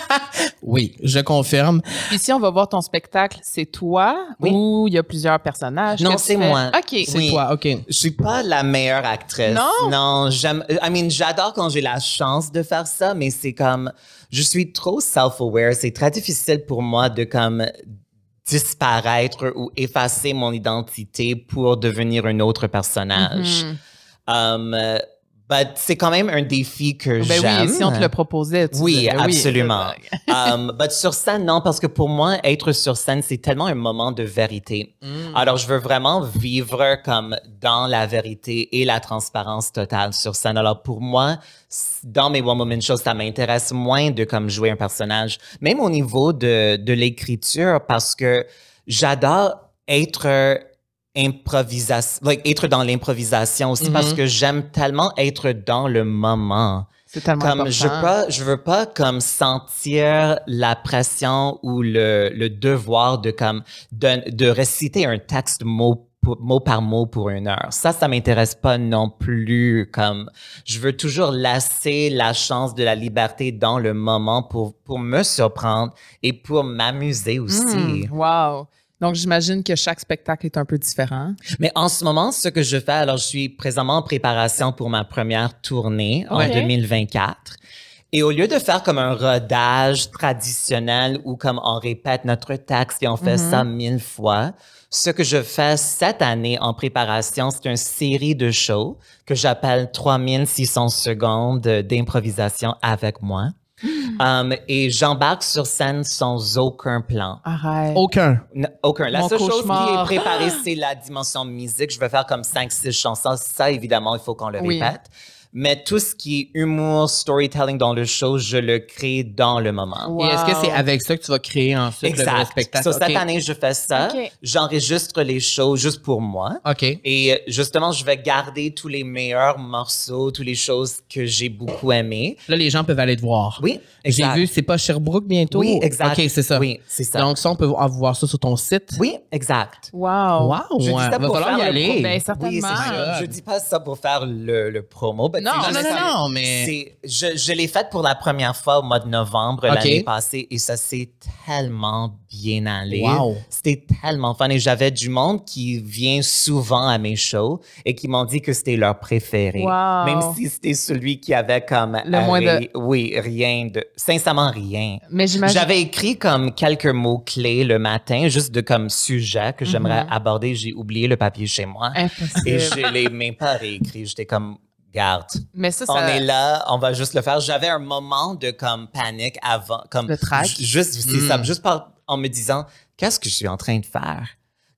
oui, je confirme. Puis si on va voir ton spectacle, c'est toi Oui. ou il y a plusieurs personnages? Non, c'est moi. OK. C'est Oui. toi, OK. Je suis pas la meilleure actrice. Non? Non, j'aime. I mean, j'adore quand j'ai la chance de faire ça, mais c'est comme, je suis trop self-aware. C'est très difficile pour moi de comme disparaître ou effacer mon identité pour devenir un autre personnage. Mhm. Um, but c'est quand même un défi que Ben j'aime. oui, si on te le proposait, tu Oui, absolument. um, but sur scène, non, parce que pour moi, être sur scène, c'est tellement un moment de vérité. Mm. Alors, je veux vraiment vivre comme dans la vérité et la transparence totale sur scène. Alors, pour moi, dans mes One Woman Shows, ça m'intéresse moins de comme jouer un personnage, même au niveau de, de l'écriture, parce que j'adore être improvisation, like, être dans l'improvisation aussi, parce que j'aime tellement être dans le moment C'est tellement comme important. je veux pas je veux pas comme sentir la pression ou le, le devoir de comme de, de réciter un texte mot mot par mot pour une heure. Ça, ça m'intéresse pas non plus. Comme je veux toujours laisser la chance de la liberté dans le moment pour pour me surprendre et pour m'amuser aussi. Hmm, wow. Donc, j'imagine que chaque spectacle est un peu différent. Mais en ce moment, ce que je fais, alors je suis présentement en préparation pour ma première tournée en Ouais. 2024. Et au lieu de faire comme un rodage traditionnel où comme on répète notre texte et on fait ça mille fois, ce que je fais cette année en préparation, c'est une série de shows que j'appelle 3600 secondes d'improvisation avec moi. Um, et j'embarque sur scène sans aucun plan. Arrête. Aucun. N- Aucun. La Mon seule chose qui est préparée, c'est la dimension musique. Je vais faire comme 5-6 chansons. Ça, évidemment, il faut qu'on le Oui. répète. Mais tout ce qui est humour, storytelling dans le show, je le crée dans le moment. Et est-ce que c'est avec ça que tu vas créer ensuite le vrai Exact. spectacle? So, OK. Cette année, je fais ça. J'enregistre les shows juste pour moi. OK. Et euh, justement, je vais garder tous les meilleurs morceaux, toutes les choses que j'ai beaucoup aimées. Là, les gens peuvent aller te voir. Oui, J'ai vu, c'est pas Sherbrooke bientôt? Oui, exact. OK, c'est ça. Oui, c'est ça. Donc, ça, on peut voir ça sur ton site? oui, exact. Wow. Wow! Je dis ça Va pour falloir y faire le aller. pro- Ben, Oui, certainement. c'est ça. Je dis pas ça pour faire le, le promo. mais Non, Non, non, mais... Je, je l'ai faite pour la première fois au mois de novembre Ok. l'année passée et ça s'est tellement bien allé. Wow. C'était tellement fun et j'avais du monde qui vient souvent à mes shows et qui m'ont dit que c'était leur préféré. Wow. Même si c'était celui qui avait comme... Le moins de- Oui, rien de... Sincèrement, rien. Mais j'imagine. J'avais écrit comme quelques mots-clés le matin, juste de comme sujet que j'aimerais Mhm. aborder. J'ai oublié le papier chez moi. Impossible. Et je l'ai même pas réécrit. J'étais comme, garde. Mais ça, On ça. est là, on va juste le faire. J'avais un moment de comme panique avant, comme Le juste c'est Mm. ça, juste par, en me disant qu'est-ce que je suis en train de faire?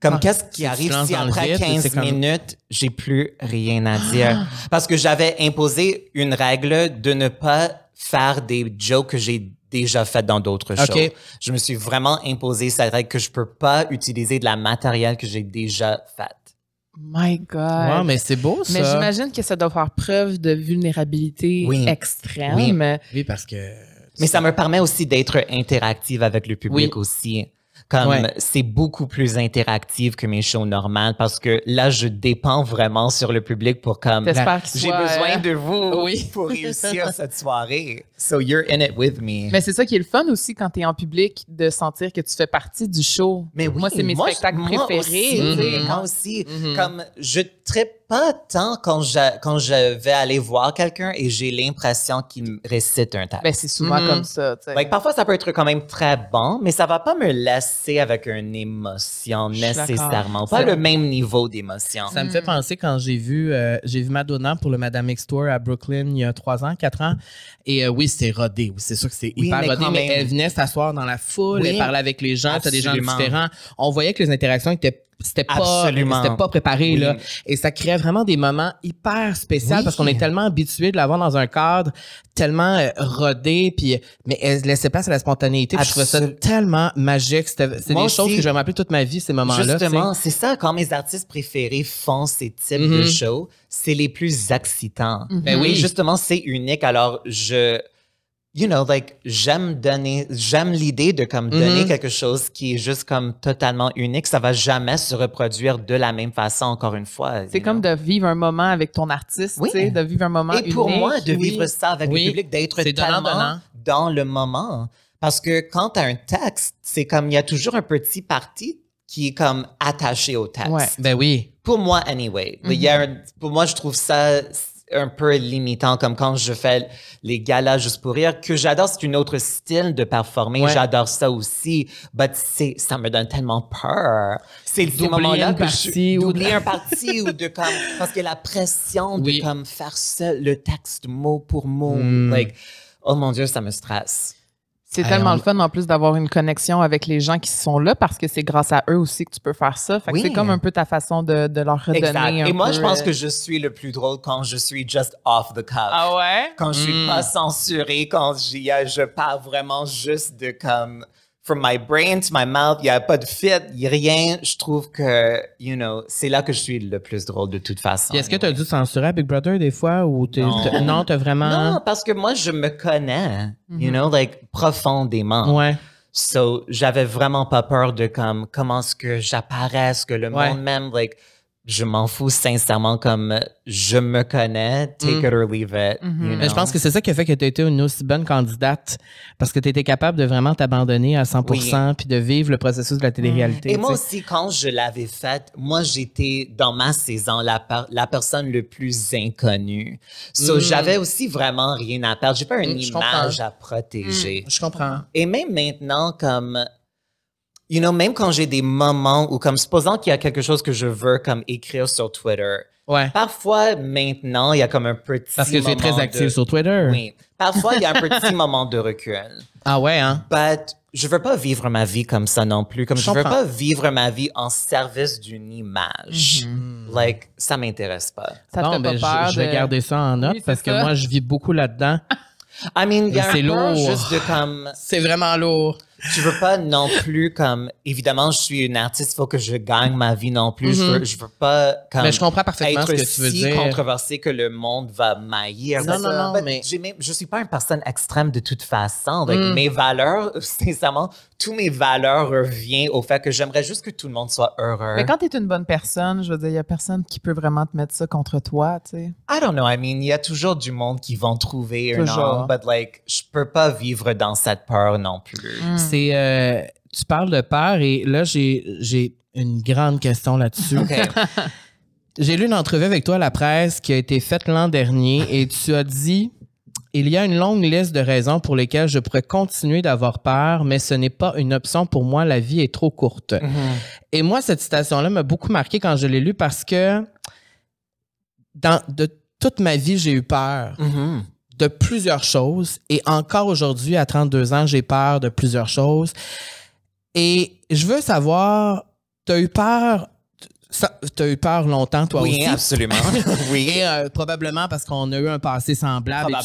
Comme Ah, qu'est-ce qui arrive si après vide, 15 c'est comme- minutes, j'ai plus rien à dire? Parce que j'avais imposé une règle de ne pas faire des jokes que j'ai déjà fait dans d'autres OK. shows. Je me suis vraiment imposé cette règle que je peux pas utiliser de la matériel que j'ai déjà fait. My God. Wow, mais c'est beau, ça. Mais j'imagine que ça doit faire preuve de vulnérabilité Oui. extrême. Oui, parce que... Mais ça me permet aussi d'être interactive avec le public Oui. aussi. Comme Ouais. c'est beaucoup plus interactif que mes shows normales parce que là, je dépends vraiment sur le public pour comme j'ai besoin euh, de vous Oui. pour réussir cette soirée. So you're in it with me. Mais c'est ça qui est le fun aussi quand tu es en public, de sentir que tu fais partie du show. Mais oui, moi, c'est mes moi, spectacles moi préférés. Aussi, tu sais, Moi aussi. Mhm. Comme je trippe pas tant quand je, quand je vais aller voir quelqu'un et j'ai l'impression qu'il me récite un texte. Ben, c'est souvent Mhm. comme ça. Like, parfois, ça peut être quand même très bon, mais ça va pas me laisser avec une émotion nécessairement. Pas Ça- le même niveau d'émotion. Ça me fait penser quand j'ai vu euh, j'ai vu Madonna pour le Madame X Tour à Brooklyn il y a trois ans, quatre ans. Et euh, oui, c'est rodé. C'est sûr que c'est Oui, hyper mais rodé, mais même. elle venait s'asseoir dans la foule, Oui. elle parlait avec les gens, t'as des gens différents. On voyait que les interactions étaient c'était pas c'était pas préparé Oui. là et ça créait vraiment des moments hyper spéciaux Oui. parce qu'on est tellement habitué de l'avoir dans un cadre tellement euh, rodé puis mais elle laissait place à la spontanéité je trouvais ça tellement magique c'était c'est des choses que je vais me rappeler toute ma vie ces moments-là tu sais. Justement, c'est ça, quand mes artistes préférés font ces types de shows, c'est les plus excitants. Ben Et oui. justement, c'est unique. Alors, je, you know, like, j'aime donner, j'aime l'idée de comme donner Mhm. quelque chose qui est juste comme totalement unique. Ça va jamais se reproduire de la même façon, encore une fois. C'est comme know. de vivre un moment avec ton artiste, Oui. tu sais, de vivre un moment Et pour moi, de Oui. vivre ça avec Oui. le public, d'être tellement dans le moment. Parce que quand tu as un texte, c'est comme, il y a toujours un petit parti qui est comme attaché au texte. Ouais. ben oui Pour moi, anyway. Il y a un- pour moi, je trouve ça un peu limitant, comme quand je fais les galas juste pour rire, que j'adore, c'est une autre style de performer. Ouais. J'adore ça aussi. But c'est, ça me donne tellement peur. C'est ces moments-là une que je, ou- d'oublier un parti ou de comme, parce que la pression Oui. de comme faire ça, le texte mot pour mot, Mm. like, oh mon Dieu, ça me stresse. C'est tellement on- le fun en plus d'avoir une connexion avec les gens qui sont là parce que c'est grâce à eux aussi que tu peux faire ça. Fait que c'est comme un peu ta façon de, de leur redonner Exact. un Et moi, peu, je pense euh, que je suis le plus drôle quand je suis just off the cuff. Ah ouais? quand je suis Mm. pas censuré, quand j'y- je parle vraiment juste de comme from my brain to my mouth, il y a pas de fit, il a rien. Je trouve que, you know, c'est là que je suis le plus drôle de toute façon. Est-ce que tu as dû censurer à Big Brother des fois ou t'es- Non. non, t'as vraiment Non, parce que moi, je me connais, you know, like, profondément. ouais So, j'avais vraiment pas peur de comme, comment est-ce que j'apparaisse, que le Ouais. monde m'aime, like, je m'en fous sincèrement comme je me connais, take Mm. it or leave it. Mhm. you Mais je pense que c'est ça qui a fait que tu as été une aussi bonne candidate parce que tu étais capable de vraiment t'abandonner à 100% puis de vivre le processus de la télé-réalité. Et moi sais. aussi, quand je l'avais faite, moi, j'étais dans ma saison la, per- la personne le plus inconnue. So, Mm. j'avais aussi vraiment rien à perdre. J'ai pas une Mm, je image comprends. à protéger. Je comprends. Et même maintenant, comme, you know, même quand j'ai des moments où, comme, supposons qu'il y a quelque chose que je veux, comme, écrire sur Twitter, Ouais. parfois, maintenant, il y a comme un petit Parce que tu es très actif de- sur Twitter. Oui. Parfois, il y a un petit moment de recul. Ah ouais, hein? But je veux pas vivre ma vie comme ça non plus. Comme Je je, veux pas vivre ma vie en service d'une image. Like, ça m'intéresse pas. Ça bon, fait ben, je, vais de- garder ça en note Oui, parce que moi, je vis beaucoup là-dedans. I mean, Mais c'est lourd. juste de comme, C'est vraiment lourd. Tu veux pas non plus comme, évidemment, je suis une artiste, il faut que je gagne ma vie non plus. je, veux, je veux pas comme. Mais je comprends parfaitement être ce que tu veux si dire. controversé que le monde va maillir. Non, non, non, mais- même- je suis pas une personne extrême de toute façon. Mm. Mes valeurs, sincèrement, tous mes valeurs reviennent au fait que j'aimerais juste que tout le monde soit heureux. Mais quand tu es une bonne personne, je veux dire, il y a personne qui peut vraiment te mettre ça contre toi, tu sais. I don't know. I mean, il y a toujours du monde qui vont trouver un Toujours. homme, but like, je peux pas vivre dans cette peur non plus. Mm. C'est, euh, tu parles de peur et là, j'ai, une grande question là-dessus. J'ai lu une entrevue avec toi à la presse qui a été faite l'an dernier et tu as dit Il y a une longue liste de raisons pour lesquelles je pourrais continuer d'avoir peur, mais ce n'est pas une option pour moi. La vie est trop courte. Mhm. Et moi, cette citation-là m'a beaucoup marqué quand je l'ai lue parce que dans, de toute ma vie, j'ai eu peur Mhm. De plusieurs choses. Et encore aujourd'hui, à 32 ans, j'ai peur de plusieurs choses. Et je veux savoir, tu as eu peur, tu as eu peur longtemps, toi oui, aussi? absolument. oui. Et euh, probablement parce qu'on a eu un passé semblable.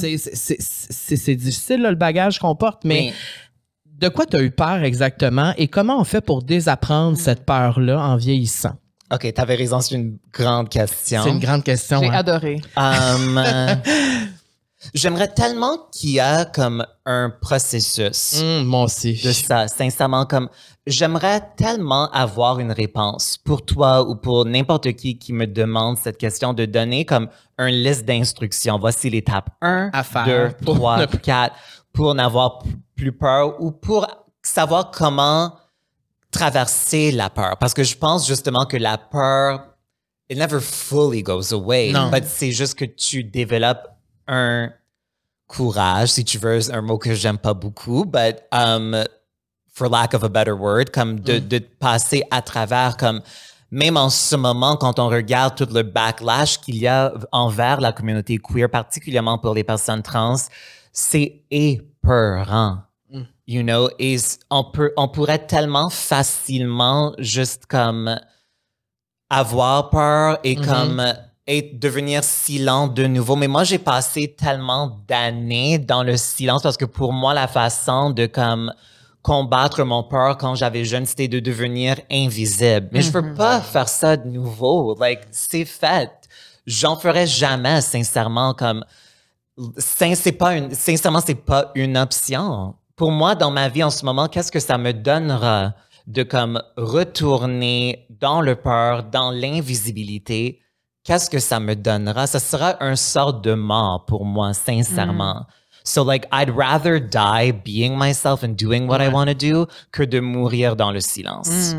Tu c'est- difficile, là, le bagage qu'on porte, mais Oui. de quoi tu as eu peur exactement et comment on fait pour désapprendre Mm. cette peur-là en vieillissant? OK, t'avais raison, c'est une grande question. C'est une grande question. J'ai hein. adoré. Um, euh, J'aimerais tellement qu'il y a comme un processus Hum, moi aussi. de ça. Sincèrement, comme j'aimerais tellement avoir une réponse pour toi ou pour n'importe qui qui me demande cette question de donner comme un liste d'instructions. Voici l'étape 1, À faire 2, pour 3, ne- 4 pour n'avoir plus peur ou pour savoir comment traverser la peur. Parce que je pense justement que la peur, it never fully goes away. Non. But c'est juste que tu développes un courage, si tu veux, un mot que j'aime pas beaucoup, but um, for lack of a better word, comme de, de passer à travers, comme même en ce moment, quand on regarde tout le backlash qu'il y a envers la communauté queer, particulièrement pour les personnes trans, c'est épeurant. You know, et on peut, on pourrait tellement facilement juste comme avoir peur et Mhm. comme être, devenir silent de nouveau. Mais moi, j'ai passé tellement d'années dans le silence parce que pour moi, la façon de comme combattre mon peur quand j'avais jeune, c'était de devenir invisible. Mais je veux pas faire ça de nouveau. Like, c'est fait. J'en ferai jamais, sincèrement, comme, c'est pas une, sincèrement, c'est pas une option. Pour moi, dans ma vie en ce moment, qu'est-ce que ça me donnera de comme retourner dans le peur, dans l'invisibilité? Qu'est-ce que ça me donnera? Ça sera un sort de mort pour moi, sincèrement. So like, I'd rather die being myself and doing what I want to do que de mourir dans le silence.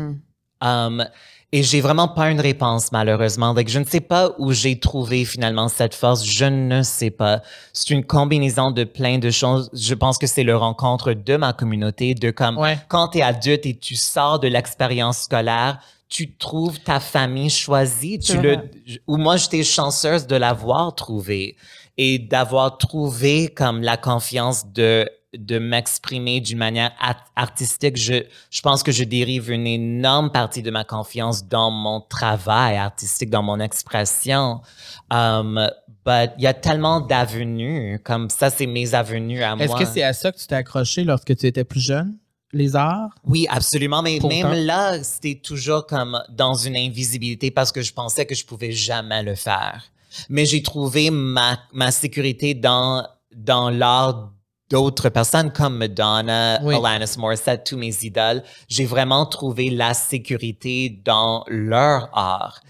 Um, et j'ai vraiment pas une réponse, malheureusement. Like, je ne sais pas où j'ai trouvé finalement cette force. Je ne sais pas. C'est une combinaison de plein de choses. Je pense que c'est le rencontre de ma communauté, de comme, Ouais. quand tu es adulte et tu sors de l'expérience scolaire, tu trouves ta famille choisie? Tu le, ou moi, j'étais chanceuse de l'avoir trouvé et d'avoir trouvé comme la confiance de de m'exprimer d'une manière art- artistique. Je, je pense que je dérive une énorme partie de ma confiance dans mon travail artistique, dans mon expression. Um, but il y a tellement d'avenues, comme ça, c'est mes avenues à moi. Est-ce que c'est à ça que tu t'es accroché lorsque tu étais plus jeune? Les arts? Oui, absolument. Mais Pourtant. même là, c'était toujours comme dans une invisibilité parce que je pensais que je pouvais jamais le faire. Mais j'ai trouvé ma, ma sécurité dans, dans l'art d'autres personnes comme Madonna, Oui. Alanis Morissette, tous mes idoles. J'ai vraiment trouvé la sécurité dans leur art.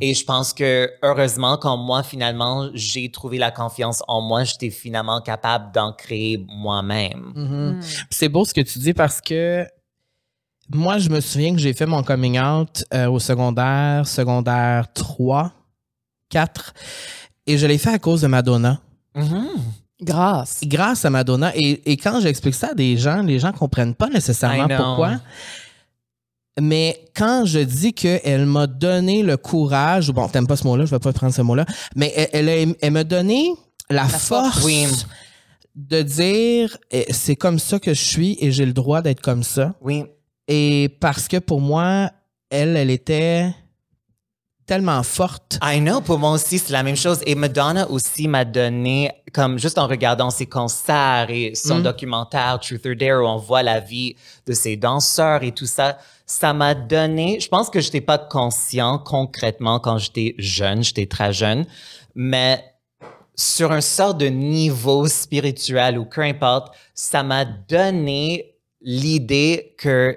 Et je pense que heureusement, quand moi, finalement, j'ai trouvé la confiance en moi, j'étais finalement capable d'en créer moi-même. Mhm. C'est beau ce que tu dis parce que moi, je me souviens que j'ai fait mon coming out euh, au secondaire, secondaire 3, 4, et je l'ai fait à cause de Madonna. Mhm. Grâce. Grâce à Madonna. Et, et quand j'explique ça à des gens, les gens comprennent pas nécessairement pourquoi. Mais quand je dis qu'elle m'a donné le courage, ou bon, t'aimes pas ce mot-là, je vais pas prendre ce mot-là, mais elle, elle, m'a donné la, force, force. Oui. de dire eh, c'est comme ça que je suis et j'ai le droit d'être comme ça. Oui. Et parce que pour moi, elle, elle était tellement forte. I know, pour moi aussi, c'est la même chose. Et Madonna aussi m'a donné, comme juste en regardant ses concerts et son Mm. documentaire Truth or Dare, où on voit la vie de ses danseurs et tout ça, ça m'a donné, je pense que je n'étais pas conscient concrètement quand j'étais jeune, j'étais très jeune, mais sur un sort de niveau spirituel ou peu importe, ça m'a donné l'idée que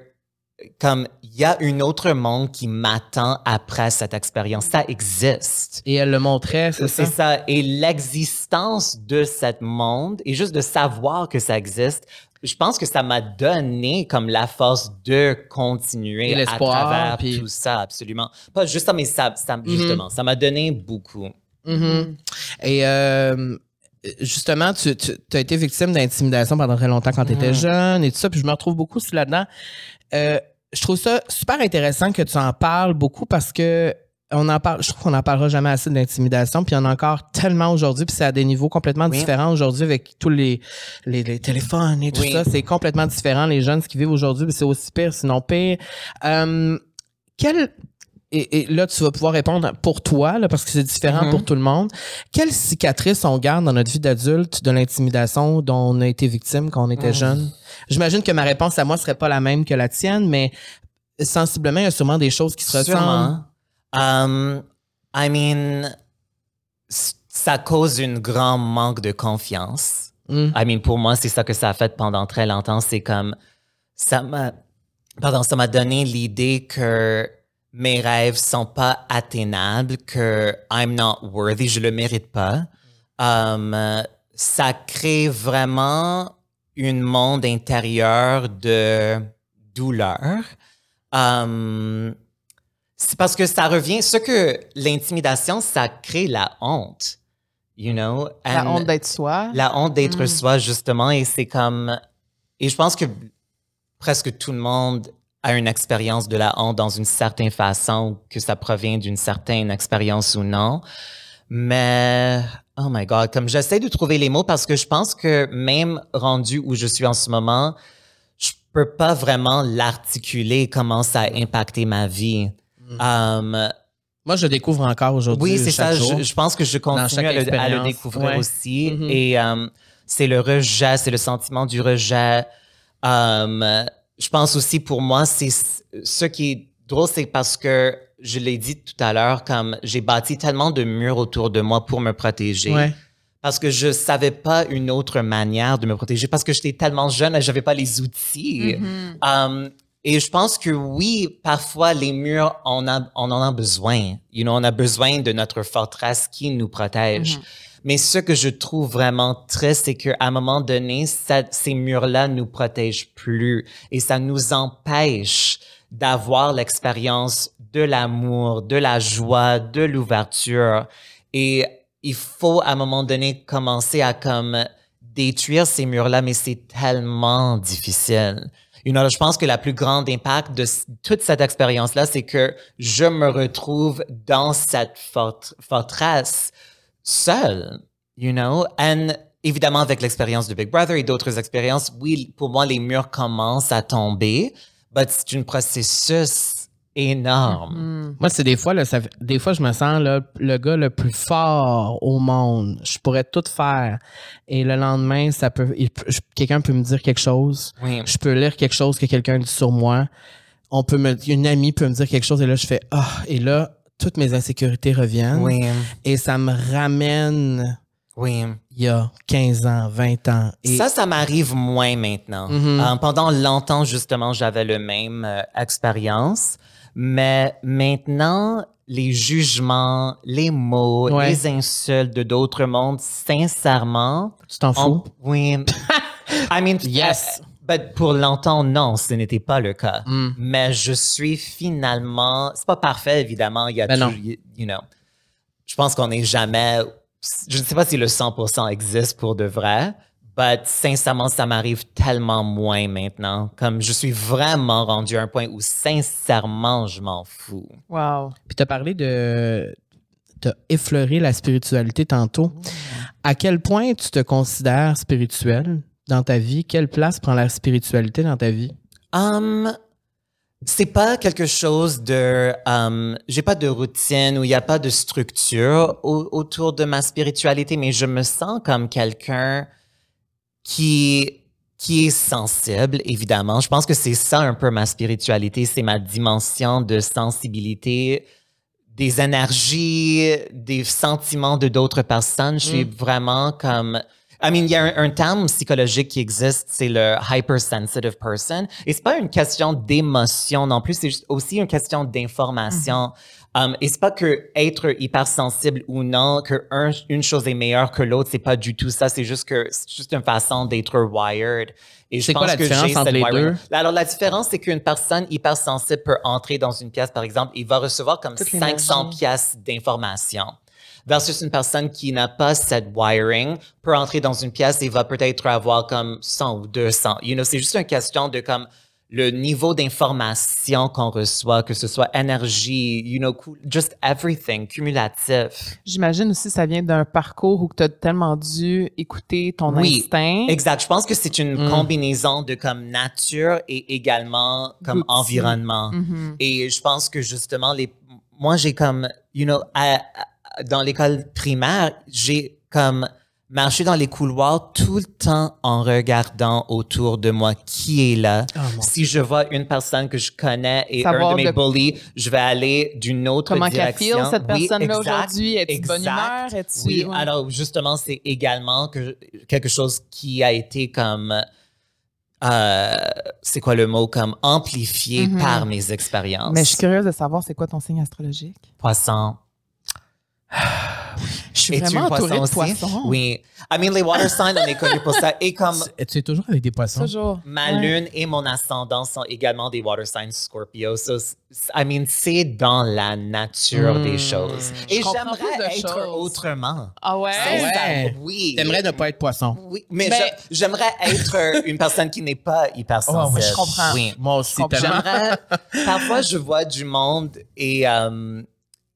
comme il y a un autre monde qui m'attend après cette expérience. Ça existe. Et elle le montrait, c'est ça? C'est ça? Et l'existence de cet monde et juste de savoir que ça existe, je pense que ça m'a donné comme la force de continuer à travers puis- tout ça, absolument. Pas juste ça, mais ça, ça- justement, ça m'a donné beaucoup. Mhm. Et euh, justement, tu, tu as été victime d'intimidation pendant très longtemps quand tu étais Mhm. jeune et tout ça, puis je me retrouve beaucoup là-dedans. Euh, je trouve ça super intéressant que tu en parles beaucoup parce que on en parle, je trouve qu'on n'en parlera jamais assez de l'intimidation, puis il y en a encore tellement aujourd'hui, puis c'est à des niveaux complètement Oui. différents aujourd'hui avec tous les, les, les téléphones et tout Oui. ça. C'est complètement différent. Les jeunes, ce qu'ils vivent aujourd'hui, c'est aussi pire, sinon pire. Euh, quel, et, et là, tu vas pouvoir répondre pour toi, là, parce que c'est différent Mhm. pour tout le monde. Quelle cicatrice on garde dans notre vie d'adulte de l'intimidation dont on a été victime quand on était Mhm. jeune? J'imagine que ma réponse à moi serait pas la même que la tienne, mais sensiblement, il y a sûrement des choses qui se ressemblent. Um, I mean, ça cause une grand manque de confiance. Mm. I mean, pour moi, c'est ça que ça a fait pendant très longtemps. C'est comme, ça m'a, pardon, ça m'a donné l'idée que mes rêves sont pas atteignables, que I'm not worthy, je le mérite pas. Um, ça crée vraiment un monde intérieur de douleur. Um, c'est parce que ça revient, ce que l'intimidation, ça crée la honte. You know? La honte d'être soi. la honte d'être Mm. soi, justement, et c'est comme. Et je pense que presque tout le monde a une expérience de la honte dans une certaine façon, que ça provient d'une certaine expérience ou non. Mais, oh my God, comme j'essaie de trouver les mots parce que je pense que même rendu où je suis en ce moment, je peux pas vraiment l'articuler comment ça a impacté ma vie. Um, Moi, je découvre encore aujourd'hui. oui, c'est ça. Je, je pense que je continue à le, à découvrir Ouais. aussi. Mhm. Et euh, c'est le rejet, c'est le sentiment du rejet. Euh, je pense aussi pour moi, c'est ce qui est drôle, c'est parce que je l'ai dit tout à l'heure, comme j'ai bâti tellement de murs autour de moi pour me protéger. Ouais. Parce que je savais pas une autre manière de me protéger parce que j'étais tellement jeune et j'avais pas les outils. Mhm. Um, et je pense que oui, parfois les murs, on, a, on en a besoin. You know, on a besoin de notre forteresse qui nous protège. Mhm. Mais ce que je trouve vraiment triste, c'est qu'à un moment donné, ces murs-là nous protègent plus et ça nous empêche d'avoir l'expérience de l'amour, de la joie, de l'ouverture. Et il faut à un moment donné commencer à comme détruire ces murs-là, mais c'est tellement difficile. Je pense que la plus grande impact de toute cette expérience-là, c'est que je me retrouve dans cette fort- forteresse seule, you know, and évidemment avec l'expérience de Big Brother et d'autres expériences, oui, pour moi, les murs commencent à tomber, but c'est un processus énorme. Mhm. Moi, c'est des fois, là, ça, des fois, je me sens là, le gars le plus fort au monde. Je pourrais tout faire. Et le lendemain, ça peut, quelqu'un peut me dire quelque chose. Oui. Je peux lire quelque chose que quelqu'un dit sur moi. On peut me, une amie peut me dire quelque chose et là, je fais, ah, et là, toutes mes insécurités reviennent. Oui, Et ça me ramène oui. il y a 15 ans, 20 ans. Et Ça, ça m'arrive moins maintenant. Mhm. Euh, pendant longtemps, justement, j'avais le même euh, expérience, mais maintenant, les jugements, les mots, Ouais. les insultes de d'autres mondes, sincèrement, tu t'en on- fous? oui. I mean, Yes. But pour longtemps, non, ce n'était pas le cas. Mm. Mais je suis finalement, c'est pas parfait évidemment, il y a Ben toujours, you know, je pense qu'on n'est jamais, je ne sais pas si le 100% existe pour de vrai, but sincèrement, ça m'arrive tellement moins maintenant. Comme je suis vraiment rendu à un point où sincèrement, je m'en fous. Wow. Puis tu as parlé de. Tu as effleuré la spiritualité tantôt. À quel point tu te considères spirituel? Dans ta vie? Quelle place prend la spiritualité dans ta vie? Um, c'est pas quelque chose de. Um, j'ai pas de routine ou il y a pas de structure au- autour de ma spiritualité, mais je me sens comme quelqu'un qui qui est sensible, évidemment. Je pense que c'est ça un peu ma spiritualité, c'est ma dimension de sensibilité, des énergies, des sentiments de d'autres personnes. Je suis vraiment comme I mean, il y a un, un terme psychologique qui existe, c'est le hypersensitive person. Et c'est pas une question d'émotion non plus, c'est juste aussi une question d'information. Um, et c'est pas que être hypersensible ou non, que un- une chose est meilleure que l'autre, c'est pas du tout ça. C'est juste que c'est juste une façon d'être wired. Et je C'est quoi la que différence entre les deux? Alors la différence, c'est qu'une personne hypersensible peut entrer dans une pièce, par exemple, et va recevoir comme Toute 500 l'énergie. pièces d'information versus une personne qui n'a pas cette wiring peut entrer dans une pièce et va peut-être avoir comme 100 ou 200. You know, c'est juste une question de comme le niveau d'information qu'on reçoit, que ce soit énergie, you know, just everything, cumulatif. J'imagine aussi que ça vient d'un parcours où tu as tellement dû écouter ton Oui, instinct. Exact. Je pense que c'est une Mm. combinaison de comme nature et également comme environnement. Mhm. Et je pense que justement, les, moi, j'ai comme, you know, à- à- dans l'école primaire, j'ai comme marcher dans les couloirs tout le temps en regardant autour de moi qui est là. Oh, mon si je vois une personne que je connais et Savoir un de mes de- bullies, je vais aller d'une autre Comment direction. feel, cette Oui, personne-là, aujourd'hui? Es-tu de bonne humeur? Oui, ouais. alors justement, c'est également que, quelque chose qui a été comme... euh, c'est quoi le mot? Comme amplifié Mhm. par mes expériences. Mais je suis curieuse de savoir c'est quoi ton signe astrologique? Poisson. Je suis vraiment un entourée de aussi? poissons. Oui. I mean, les water signs, on est connus pour ça. Et comme Tu es toujours avec des poissons. Toujours. ma Ouais. lune et mon ascendant sont également des water signs Scorpio. So, I mean, c'est dans la nature des choses. Je Et j'aimerais être choses. autrement. Ah ouais? Ah Oui. T'aimerais ne pas être poisson. Oui, mais, j'aimerais être une personne qui n'est pas hypersensible. Oh, oui, je comprends. Oui. Moi aussi. J'aimerais. Parfois, je vois du monde et euh,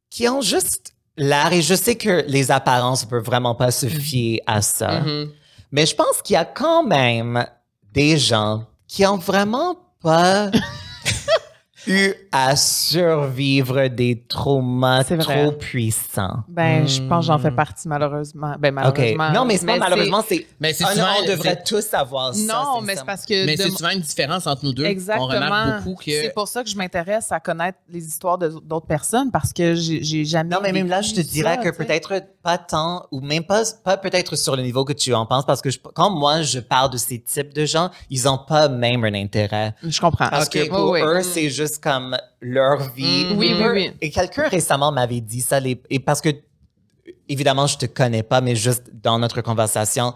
qui ont juste l'air. Et je sais que les apparences ne peuvent vraiment pas se fier à ça. Mhm. Mais je pense qu'il y a quand même des gens qui ont vraiment pas eu à survivre des traumas trop puissants. Ben, je pense que j'en fais Hmm. partie, malheureusement. Ben, malheureusement. Non, mais c'est pas malheureusement, c'est. Mais c'est non, souvent- on devrait tous savoir ça. Non, mais c'est parce que. Mais de c'est souvent une différence entre nous deux. Exactement. On remarque beaucoup que. C'est pour ça que je m'intéresse à connaître les histoires de- d'autres personnes parce que j'ai jamais. Non, mais même là, je te dirais ça, que peut-être pas tant, ou même pas, pas peut-être sur le niveau que tu en penses, parce que je- quand moi, je parle de ces types de gens, ils n'ont pas même un intérêt. Je comprends. Parce que pour oui. eux, c'est juste comme leur vie. Mm. Oui, oui, oui. Et quelqu'un récemment m'avait dit ça, les- et parce que, évidemment, je te connais pas, mais juste dans notre conversation,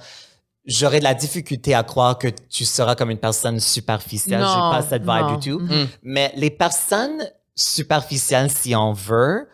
j'aurais de la difficulté à croire que tu seras comme une personne superficielle. J'ai pas cette vibe non. du tout. Mm. Mais les personnes superficielles, si on veut,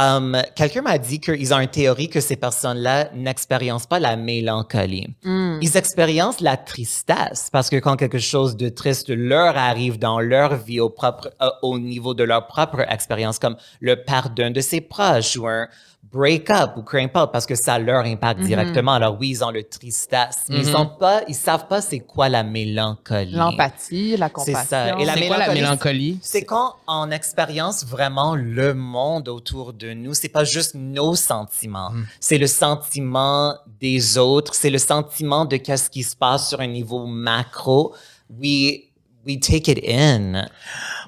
um, quelqu'un m'a dit qu'ils ont une théorie que ces personnes-là n'expériencent pas la mélancolie. Mm. Ils expériencent la tristesse parce que quand quelque chose de triste leur arrive dans leur vie au, propre, euh, au niveau de leur propre expérience, comme le d'un de ses proches ou un break-up ou peu importe, parce que ça leur impacte directement. Alors oui, ils ont le tristesse, mais ils Mhm. sont pas, ils savent pas c'est quoi la mélancolie. L'empathie, la C'est compassion. ça. Et la C'est quoi la mélancolie, mélancolie? C'est quand on expérience vraiment le monde autour de nous. C'est pas juste nos sentiments. C'est le sentiment des autres. C'est le sentiment de qu'est-ce qui se passe sur un niveau macro. We, we take it in.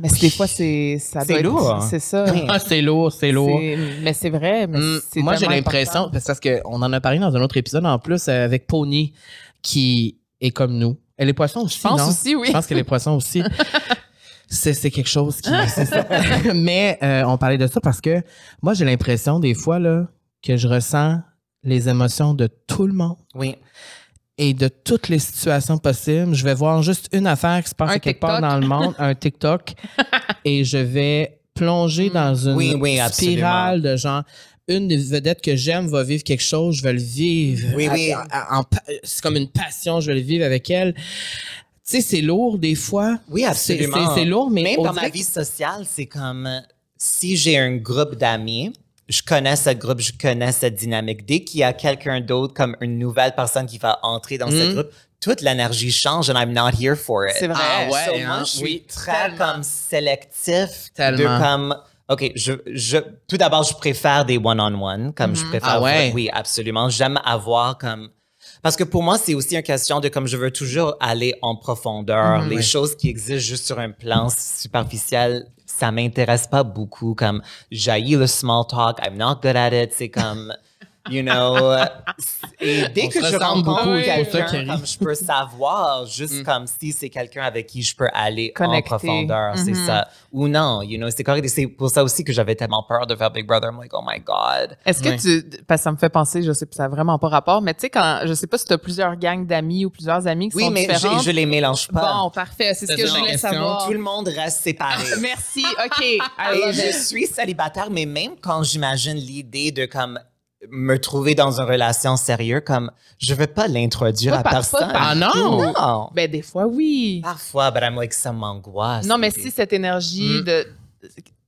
Mais des fois, c'est ça C'est lourd. C'est ça. Oui. Ah, c'est lourd, c'est lourd. Mais c'est vrai. Mais Mm, Moi, j'ai l'impression, parce qu'on en a parlé dans un autre épisode en plus euh, avec Pony, qui est comme nous. Elle est poisson aussi, Je pense non? aussi, oui. Je pense qu'elle est poisson aussi. C'est quelque chose qui. ça. Mais euh, on parlait de ça parce que moi, j'ai l'impression des fois là, que je ressens les émotions de tout le monde Oui. Et de toutes les situations possibles. Je vais voir juste une affaire qui se passe Un quelque part TikTok. dans le monde, un TikTok, et je vais plonger dans une Oui, oui, absolument. spirale de genre une des vedettes que j'aime va vivre quelque chose, je vais le vivre. Oui, À- oui. à- en pa- c'est comme une passion, je vais le vivre avec elle. Tu sais, c'est lourd des fois. Oui, absolument. C'est lourd, mais Même dans ma vie sociale, c'est comme si j'ai un groupe d'amis, je connais ce groupe, je connais cette dynamique. Dès qu'il y a quelqu'un d'autre, comme une nouvelle personne qui va entrer dans ce Mhm. groupe, toute l'énergie change and I'm not here for it. C'est vrai. Ah ouais, So, hein? moi, je suis Oui, très tellement. comme sélectif Tellement. de comme OK, je, je tout d'abord je préfère des one-on-one comme je préfère Ah ouais? oui, absolument, j'aime avoir comme parce que pour moi, c'est aussi une question de comme je veux toujours aller en profondeur. Mhm. Les choses qui existent juste sur un plan superficiel, ça m'intéresse pas beaucoup. Comme j'haïs le small talk, I'm not good at it. C'est comme, you know. Et dès On que je ressemble rencontre quelqu'un, comme je peux savoir, juste Mm. comme si c'est quelqu'un avec qui je peux aller Connecter. en profondeur, c'est Mhm. ça. Ou non, you know, c'est correct. Et C'est pour ça aussi que j'avais tellement peur de faire Big Brother. I'm like, oh my God. Est-ce que tu. Parce que ça me fait penser, je sais que ça n'a vraiment pas rapport, mais tu sais, quand. Je sais pas si tu as plusieurs gangs d'amis ou plusieurs amis qui Oui, sont mais différents. je, je les mélange pas. Bon, parfait. C'est ce que je la voulais savoir. Tout le monde reste séparé. Merci. OK. Et je it. suis célibataire, mais même quand j'imagine l'idée de comme me trouver dans une relation sérieuse, comme je veux pas l'introduire Pas à pas personne. Ah non? Non. Ben, des fois, oui. Parfois, but I'm like, ça m'angoisse. Non, mais si cette énergie Mm. de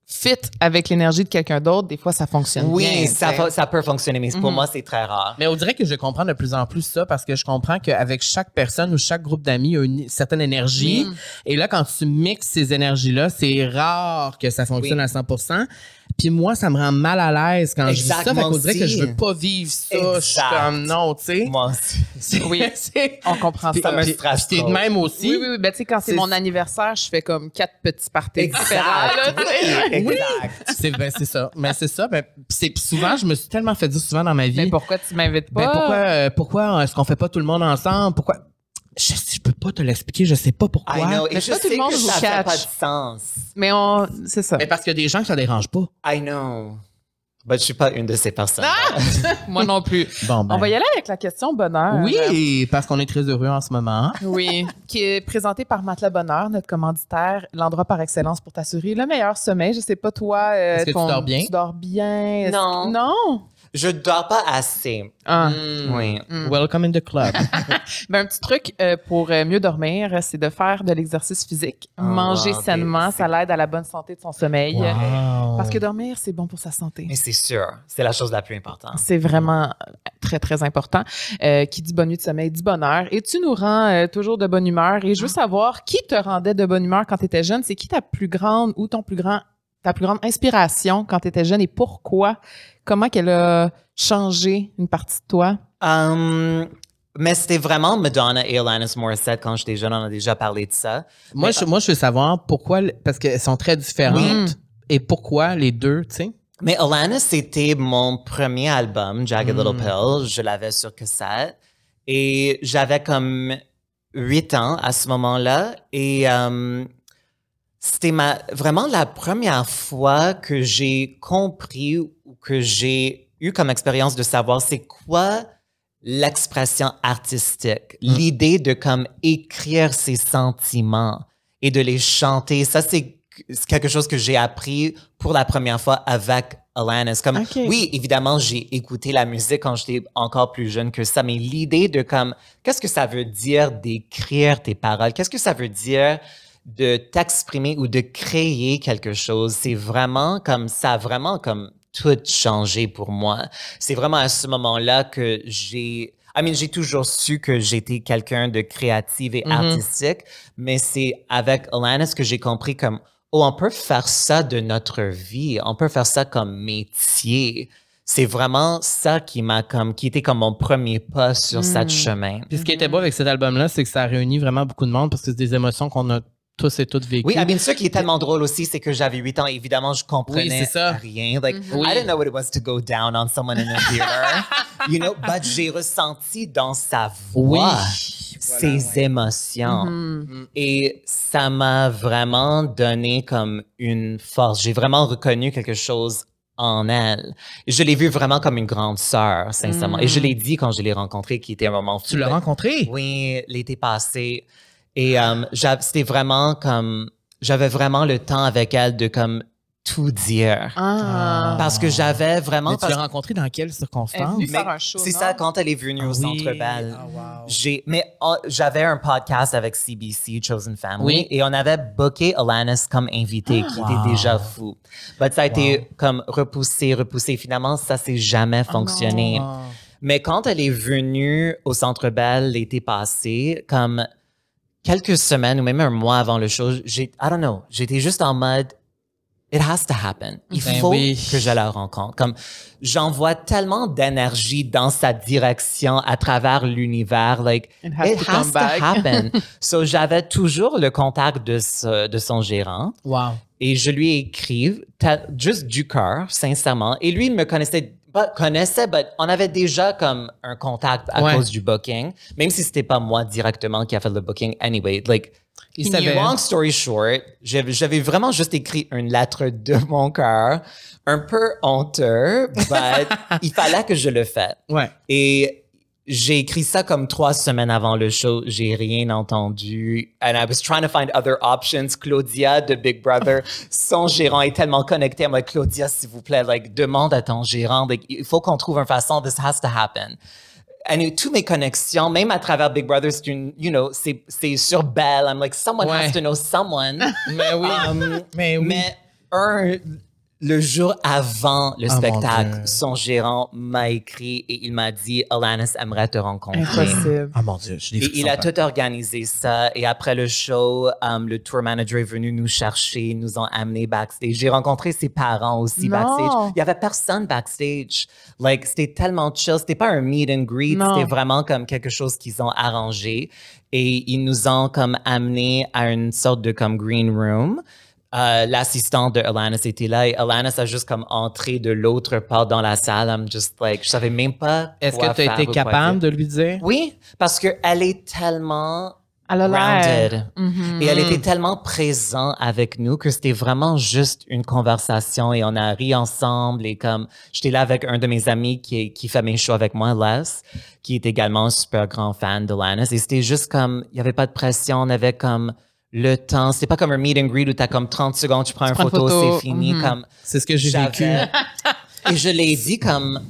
fit avec l'énergie de quelqu'un d'autre, des fois, ça fonctionne Oui, bien. ça, ça peut fonctionner, mais pour Mhm. moi, c'est très rare. Mais on dirait que je comprends de plus en plus ça parce que je comprends qu'avec chaque personne ou chaque groupe d'amis, il y a une certaine énergie. Mm. Et là, quand tu mixes ces énergies-là, c'est rare que ça fonctionne Oui. à 100 Puis moi, ça me rend mal à l'aise quand je dis ça. Exact, Fait qu'on dirait que je veux pas vivre ça. Je suis Exact. comme non, tu sais. Moi aussi. C'est- Oui. c'est- On comprend ça. me puis- de même aussi. Oui, oui, oui. Ben, tu sais, quand c'est mon anniversaire, je fais comme quatre petits parties Exact. différents. sais. Oui, exact. C'est ben, c'est ça. Mais c'est ça. Ben, c'est souvent, je me suis tellement fait dire souvent dans ma vie. Mais pourquoi tu m'invites pas? Ben pourquoi, euh, pourquoi est-ce qu'on fait pas tout le monde ensemble? Pourquoi? Je, je peux pas te l'expliquer, je sais pas pourquoi. I know. Mais Et je pas tout le sais monde que vous ça fait catch. pas de sens. Mais on, c'est ça. Mais parce qu'il y a des gens que ça dérange pas. I know. But je suis pas une de ces personnes. Moi non plus. Bon, ben. On va y aller avec la question bonheur. Oui, parce qu'on est très heureux en ce moment. Oui, qui est présenté par Matelas Bonheur, notre commanditaire, l'endroit par excellence pour t'assurer le meilleur sommeil. Je sais pas toi, euh, Est-ce que tu dors bien? Tu dors bien? Non. Non? Je dors pas assez. Ah. Mm. Oui. Welcome in the club. Ben, un petit truc euh, pour euh, mieux dormir, c'est de faire de l'exercice physique, Oh, manger wow, sainement, ça l'aide à la bonne santé de son sommeil. Wow. Parce que dormir, c'est bon pour sa santé. Mais c'est sûr. C'est la chose la plus importante. C'est vraiment euh, très, très important. Euh, qui dit bonne nuit de sommeil dit bonheur. Et tu nous rends euh, toujours de bonne humeur. Et je veux savoir qui te rendait de bonne humeur quand tu étais jeune? C'est qui ta plus grande ou ton plus grand, ta plus grande inspiration quand tu étais jeune? Et pourquoi? Comment qu'elle a changé une partie de toi? Um, mais c'était vraiment Madonna et Alanis Morissette quand j'étais jeune. On a déjà parlé de ça. moi, je, moi, je veux savoir pourquoi, parce qu'elles sont très différentes. Oui. Et pourquoi les deux, tu sais? Mais Alanis, c'était mon premier album, Jagged Mm. Little Pill. Je l'avais sur cassette. Et j'avais comme huit ans à ce moment-là. Et um, c'était ma, vraiment la première fois que j'ai compris ou que j'ai eu comme expérience de savoir c'est quoi l'expression artistique, l'idée de comme écrire ses sentiments et de les chanter. Ça, c'est quelque chose que j'ai appris pour la première fois avec Alanis. Comme, oui, évidemment, j'ai écouté la musique quand j'étais encore plus jeune que ça, mais l'idée de comme, qu'est-ce que ça veut dire d'écrire tes paroles? Qu'est-ce que ça veut dire de t'exprimer ou de créer quelque chose? C'est vraiment comme, ça a vraiment comme tout changé pour moi. C'est vraiment à ce moment-là que j'ai, I mean, j'ai toujours su que j'étais quelqu'un de créatif et Mhm. artistique, mais c'est avec Alanis que j'ai compris comme, oh, on peut faire ça de notre vie, on peut faire ça comme métier. C'est vraiment ça qui m'a comme, qui était comme mon premier pas sur Mm. cette chemin. Puis ce qui était beau avec cet album-là, c'est que ça a réuni vraiment beaucoup de monde parce que c'est des émotions qu'on a tous et toutes vécues. Oui, I mean, ce qui est tellement drôle aussi, c'est que j'avais 8 ans, évidemment, je comprenais Oui, c'est ça. rien. Like, Oui. I didn't know what it was to go down on someone in a theater, you know, but j'ai ressenti dans sa Oui. voix Voilà, ses ouais. émotions. Mhm. Et ça m'a vraiment donné comme une force. J'ai vraiment reconnu quelque chose en elle. Je l'ai vue vraiment comme une grande sœur, sincèrement. Et je l'ai dit quand je l'ai rencontrée, qui était un moment fou. Tu l'as rencontré? Oui, l'été passé. Et euh, c'était vraiment comme... J'avais vraiment le temps avec elle de comme tout dire. Ah. Parce que j'avais vraiment... Mais tu l'as rencontré dans quelles circonstances? C'est ça, quand elle est venue au Ah oui. Centre Bell. Ah, wow. J'ai, mais oh, j'avais un podcast avec CBC, Chosen Family, Oui. et on avait booké Alanis comme invité, qui Wow. était déjà fou. Mais ça a été comme repoussé, repoussé. Finalement, ça s'est jamais fonctionné. Ah. Mais quand elle est venue au Centre Bell l'été passé, comme quelques semaines ou même un mois avant le show, j'ai, I don't know, j'étais juste en mode, it has to happen. Il Ben faut oui. que je la rencontre. Comme, j'envoie tellement d'énergie dans sa direction à travers l'univers, like, It has to come back. happen. so, j'avais toujours le contact de, ce- de son gérant. Wow. Et je lui ta- juste du cœur, sincèrement. Et lui, il me connaissait, pas connaissait, mais on avait déjà comme un contact à Ouais. cause du booking, même si c'était pas moi directement qui a fait le booking. Anyway, like, Il savait. long story short, j'avais vraiment juste écrit une lettre de mon cœur, un peu honteux, but il fallait que je le fasse. Ouais. Et j'ai écrit ça comme trois semaines avant le show. J'ai rien entendu. And I was trying to find other options. Claudia de Big Brother, son gérant est tellement connecté. Moi, Claudia, s'il vous plaît, like, demande à ton gérant. Like, il faut qu'on trouve une façon. This has to happen. And toutes mes connexions, même à travers Big Brother, c'est une, you know, c'est, c'est sur Belle. I'm like, someone Ouais. has to know someone. Mais oui. Um, mais oui. mais un, le jour avant le Ah, spectacle, son gérant m'a écrit et il m'a dit Alanis aimerait te rencontrer. Impossible. Ah mon Dieu, je l'ai Et il a tout organisé ça. Et après le show, um, le tour manager est venu nous chercher, ils nous ont amenés backstage. J'ai rencontré ses parents aussi Non. backstage. Il y avait personne backstage. Like, c'était tellement chill. C'était pas un meet and greet. Non. C'était vraiment comme quelque chose qu'ils ont arrangé. Et ils nous ont comme amenés à une sorte de comme green room. Euh, L'assistante de Alanis était là et Alanis a juste comme entré de l'autre part dans la salle. I'm just like, je savais même pas. Est-ce que tu as été capable de lui dire? Oui, parce qu'elle est tellement Elle a. Mhm. Et elle était tellement présente avec nous que c'était vraiment juste une conversation et on a ri ensemble et comme j'étais là avec un de mes amis qui, qui fait mes shows avec moi, Les, qui est également un super grand fan de Lannis et c'était juste comme, il y avait pas de pression, on avait comme le temps, c'était pas comme un meet and greet où t'as comme 30 secondes, tu prends une prends une photo, photo. c'est fini, Mhm. comme C'est ce que j'ai vécu. et je l'ai dit comme,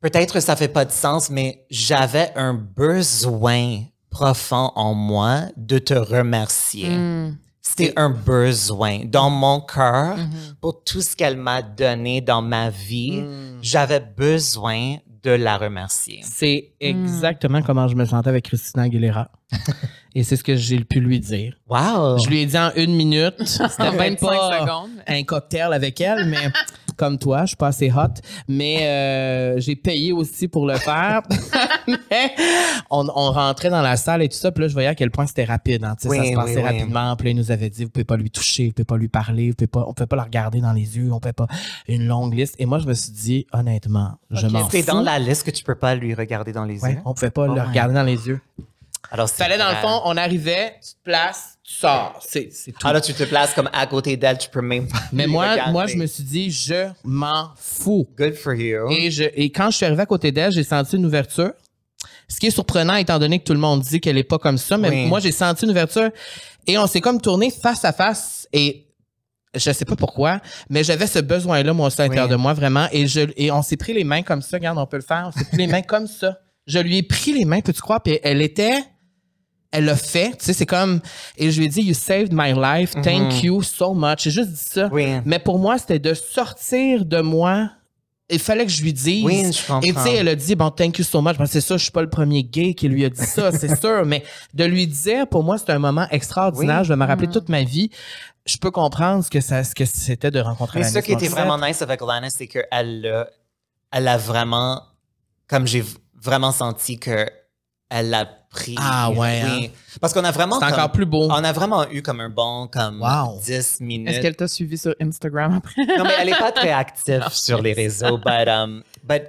peut-être ça fait pas de sens, mais j'avais un besoin profond en moi de te remercier. Mm. C'était un besoin dans mon cœur Mm-hmm. pour tout ce qu'elle m'a donné dans ma vie. Mm. J'avais besoin de la remercier. C'est exactement comment je me sentais avec Christina Aguilera. Et c'est ce que j'ai pu lui dire. Wow! Je lui ai dit en une minute. C'était même 25 pas secondes. un cocktail avec elle, mais comme toi, je suis pas assez hot. Mais euh, j'ai payé aussi pour le faire. mais on, on rentrait dans la salle et tout ça. Puis là, je voyais à quel point c'était rapide. hein. Ça se passait oui, oui. rapidement. Puis là, il nous avait dit, vous pouvez pas lui toucher, vous pouvez pas lui parler, vous pouvez pas, on peut pas la regarder dans les yeux, on peut pas une longue liste. Et moi, je me suis dit, honnêtement, je m'en fous. C'est dans la liste que tu peux pas lui regarder dans les Ouais, yeux. on pouvait pas Oh le regarder dans les yeux. Alors, Fallait dans le fond, on arrivait, tu te places, tu sors. C'est c'est tout. Ah là, tu te places comme à côté d'elle, tu peux même pas. Mais moi, regarder. moi, je me suis dit, je m'en fous. Good for you. Et, je, et quand je suis arrivé à côté d'elle, j'ai senti une ouverture. Ce qui est surprenant, étant donné que tout le monde dit qu'elle est pas comme ça, mais Oui. moi, j'ai senti une ouverture. Et on s'est comme tourné face à face. Et je sais pas pourquoi, mais j'avais ce besoin-là, moi aussi, à l'intérieur Oui. de moi, vraiment. Et, je, et on s'est pris les mains comme ça. Regarde, on peut le faire. On s'est pris les mains comme ça. Je lui ai pris les mains, peux-tu croire? Puis elle était... Elle l'a fait, tu sais, c'est comme... Et je lui ai dit, you saved my life, thank you so much. J'ai juste dit ça. Mhm. Oui. Mais pour moi, c'était de sortir de moi. Il fallait que je lui dise. Oui, je comprends. Et tu sais, elle a dit, bon, thank you so much. Ben, c'est ça, je suis pas le premier gay qui lui a dit ça, c'est sûr. Mais de lui dire, pour moi, c'est un moment extraordinaire. Oui. Je vais me Mm. rappeler toute ma vie. Je peux comprendre ce que ça, ce que c'était de rencontrer Mais ce qui était vraiment nice avec Lana, c'est qu'elle elle a vraiment, comme j'ai vraiment senti que elle l'a pris. Ah ouais, Oui. Parce qu'on a vraiment. C'est encore plus beau. On a vraiment eu comme un bon comme Wow. 10 minutes. Est-ce qu'elle t'a suivi sur Instagram après? Non, mais elle n'est pas très active sur les réseaux. But, um, but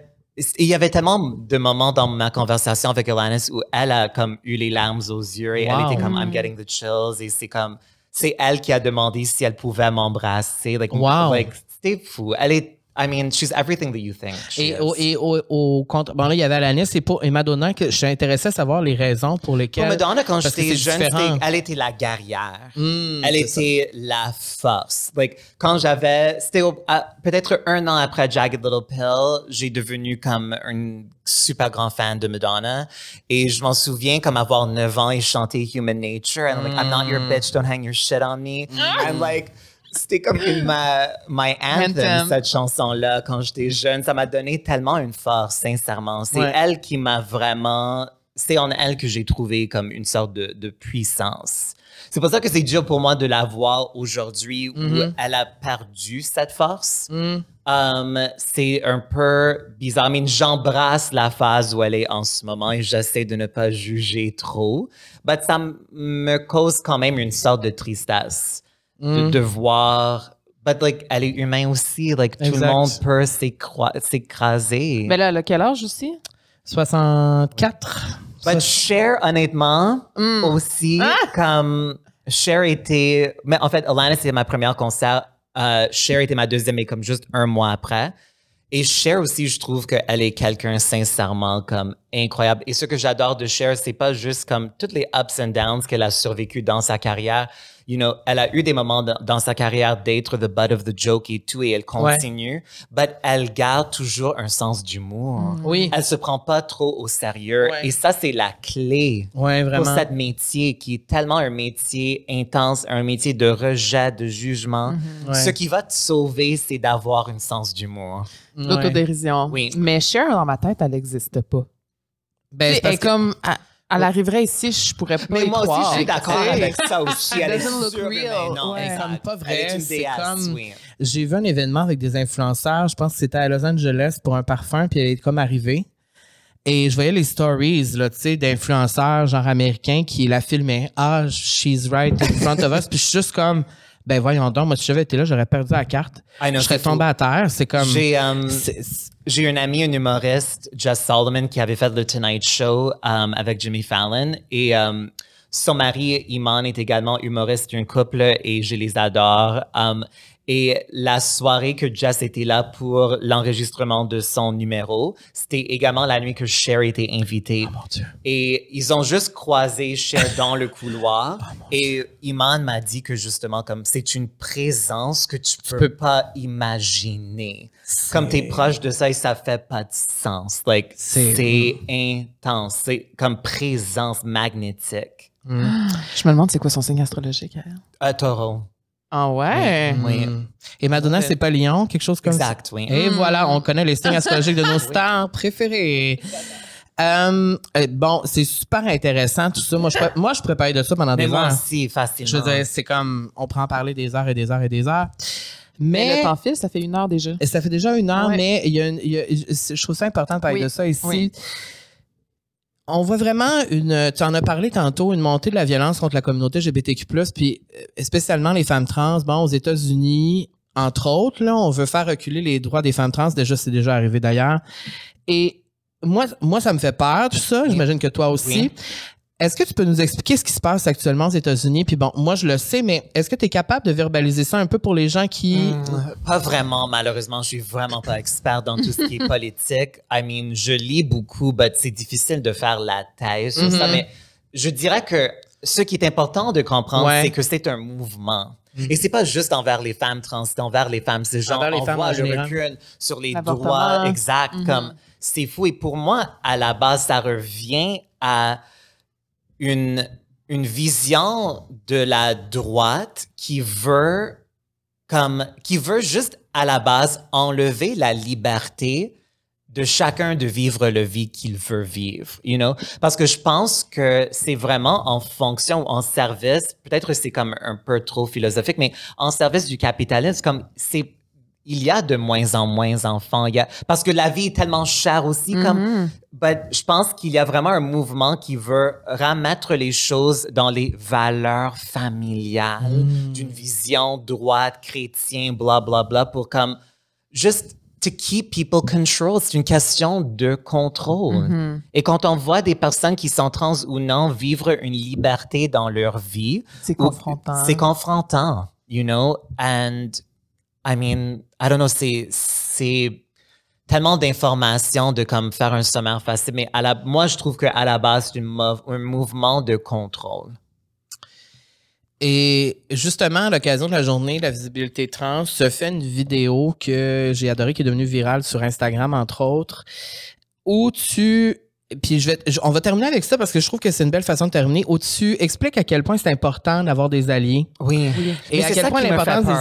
il y avait tellement de moments dans ma conversation avec Alanis où elle a comme eu les larmes aux yeux et Wow. elle était comme I'm getting the chills et c'est comme c'est elle qui a demandé si elle pouvait m'embrasser. Like, Wow. like, c'était fou. Elle est I mean, she's everything that you think. she Et, is. au, et au, au contre, bon là, il y avait Alanis et, pour, et Madonna que je suis intéressé à savoir les raisons pour lesquelles. Pour Madonna, quand j'étais jeune, c'était- elle était la guerrière. Hmm, elle c'est ça. était la force. Like, quand j'avais, c'était peut-être un an après Jagged Little Pill, j'ai devenu comme un super grand fan de Madonna. Et je m'en souviens comme avoir 9 ans et chanter Human Nature. And like, I'm not your Hmm. bitch, don't hang your shit on me. And like, c'était comme une, ma, my anthem, Anthem. cette chanson-là, quand j'étais jeune. Ça m'a donné tellement une force, sincèrement. C'est Ouais. elle qui m'a vraiment. C'est en elle que j'ai trouvé comme une sorte de, de puissance. C'est pour ça que c'est dur pour moi de la voir aujourd'hui où Mhm. elle a perdu cette force. Hmm. Um, c'est un peu bizarre. I mean, j'embrasse la phase où elle est en ce moment et j'essaie de ne pas juger trop. Mais ça me cause quand même une sorte de tristesse Mm. de voir. But like, elle est humaine aussi. Like, tout le monde peut s'écraser. Mais là, elle a quel âge aussi? 64. But Cher, honnêtement, Mm. aussi, Ah! comme Cher était. Mais en fait, Alanis, c'était ma première concert. Euh, Cher était ma deuxième, mais comme juste un mois après. Et Cher aussi, je trouve qu'elle est quelqu'un sincèrement comme incroyable. Et ce que j'adore de Cher, c'est pas juste comme toutes les ups and downs qu'elle a survécu dans sa carrière. You know, elle a eu des moments dans, dans sa carrière d'être the butt of the joke et tout, et elle continue, but elle garde toujours un sens d'humour. Oui. Elle se prend pas trop au sérieux. Ouais. Et ça, c'est la clé Ouais, pour vraiment. ce métier qui est tellement un métier intense, un métier de rejet, de jugement. Ouais. Ce qui va te sauver, c'est d'avoir un sens d'humour. L'autodérision. Oui. Mais Cher, dans ma tête, elle n'existe pas. Ben, c'est comme, elle, elle arriverait ici, je pourrais pas Mais y moi aussi, je suis d'accord avec ça aussi. Elle est Doesn't look sûre, mais real. non, Ouais. exact. Comme pas vrai, Elle est une c'est déesse, comme- oui. J'ai vu un événement avec des influenceurs, je pense que c'était à Los Angeles pour un parfum, puis elle est comme arrivée. Et je voyais les stories, là, tu sais, d'influenceurs, genre américains, qui la filmaient. Ah, she's right in front of us. Puis je suis juste comme, ben voyons donc, moi, si j'avais été là, j'aurais perdu la carte. I know, je serais fou. tombé à terre. C'est comme. J'ai j'ai une amie, un humoriste, Jess Solomon, qui avait fait le Tonight Show euh, avec Jimmy Fallon. Et euh, son mari, Iman, est également humoriste d'un couple et je les adore. Um, et la soirée que Jess était là pour l'enregistrement de son numéro, c'était également la nuit que Cher était invitée. Oh, mon Dieu. Et ils ont juste croisé Cher dans le couloir. Oh, et Iman m'a dit que justement, comme c'est une présence que tu peux, peux- pas imaginer. Comme t'es proche de ça et ça fait pas de sens. Like, C'est- intense. C'est comme présence magnétique. Je me demande c'est quoi son signe astrologique. elle. Un taureau. Ah ouais? Oui. Mm. Et Madonna, c'est pas Lion, quelque chose comme ça? Exact, oui. Et voilà, on connaît les signes astrologiques de nos stars préférées. Euh, euh, bon, c'est super intéressant tout ça. Moi, je, pourrais- moi, je parler de ça pendant Mais des moi heures. aussi, facilement. Je veux dire, c'est comme, on prend en parler des heures et des heures et des heures. Mais Mais, le temps file, ça fait une heure déjà. et ça fait déjà une heure, Ouais. mais il y a une- il y a- je trouve ça important de parler Oui. de ça ici. Oui. On voit vraiment une, tu en as parlé tantôt, une montée de la violence contre la communauté LGBTQ+, puis euh, spécialement les femmes trans. Bon, aux États-Unis, entre autres, là, on veut faire reculer les droits des femmes trans. Déjà, c'est déjà arrivé d'ailleurs. Et moi, moi, ça me fait peur, tout ça. J'imagine que toi aussi. Oui. Est-ce que tu peux nous expliquer ce qui se passe actuellement aux États-Unis? Puis bon, moi, je le sais, mais est-ce que tu es capable de verbaliser ça un peu pour les gens qui... Hmm, Pas vraiment, malheureusement. Je suis vraiment pas expert dans tout ce qui est politique. I mean, je lis beaucoup, mais c'est difficile de faire la thèse sur ça. Mhm. Mais je dirais que ce qui est important de comprendre, Ouais. c'est que c'est un mouvement. Et c'est pas juste envers les femmes trans, c'est envers les femmes cisgenres. Envers les On femmes en voit le recul sur les droits exacts. Mhm. Comme c'est fou. Et pour moi, à la base, ça revient à une, une vision de la droite qui veut comme qui veut juste à la base enlever la liberté de chacun de vivre la vie qu'il veut vivre, you know? Parce que je pense que c'est vraiment en fonction, en service, peut-être c'est comme un peu trop philosophique, mais en service du capitalisme, comme c'est, il y a de moins en moins d'enfants, il y a, parce que la vie est tellement chère aussi, comme, Mhm. But je pense qu'il y a vraiment un mouvement qui veut remettre les choses dans les valeurs familiales, d'une vision droite, chrétien, bla bla bla, pour comme juste to keep people control. C'est une question de contrôle. Mhm. Et quand on voit des personnes qui sont trans ou non vivre une liberté dans leur vie, C'est confrontant. c'est confrontant, you know? And I mean, I don't know, c'est, c'est tellement d'informations de comme faire un sommaire facile, mais à la, moi, je trouve qu'à la base, c'est un mouvement de contrôle. Et justement, à l'occasion de la journée de la visibilité trans, se fait une vidéo que j'ai adorée, qui est devenue virale sur Instagram, entre autres, où tu... Puis je vais, je- on va terminer avec ça parce que je trouve que c'est une belle façon de terminer. Où tu expliques à quel point c'est important d'avoir des alliés. Oui. Et à quel point l'importance des...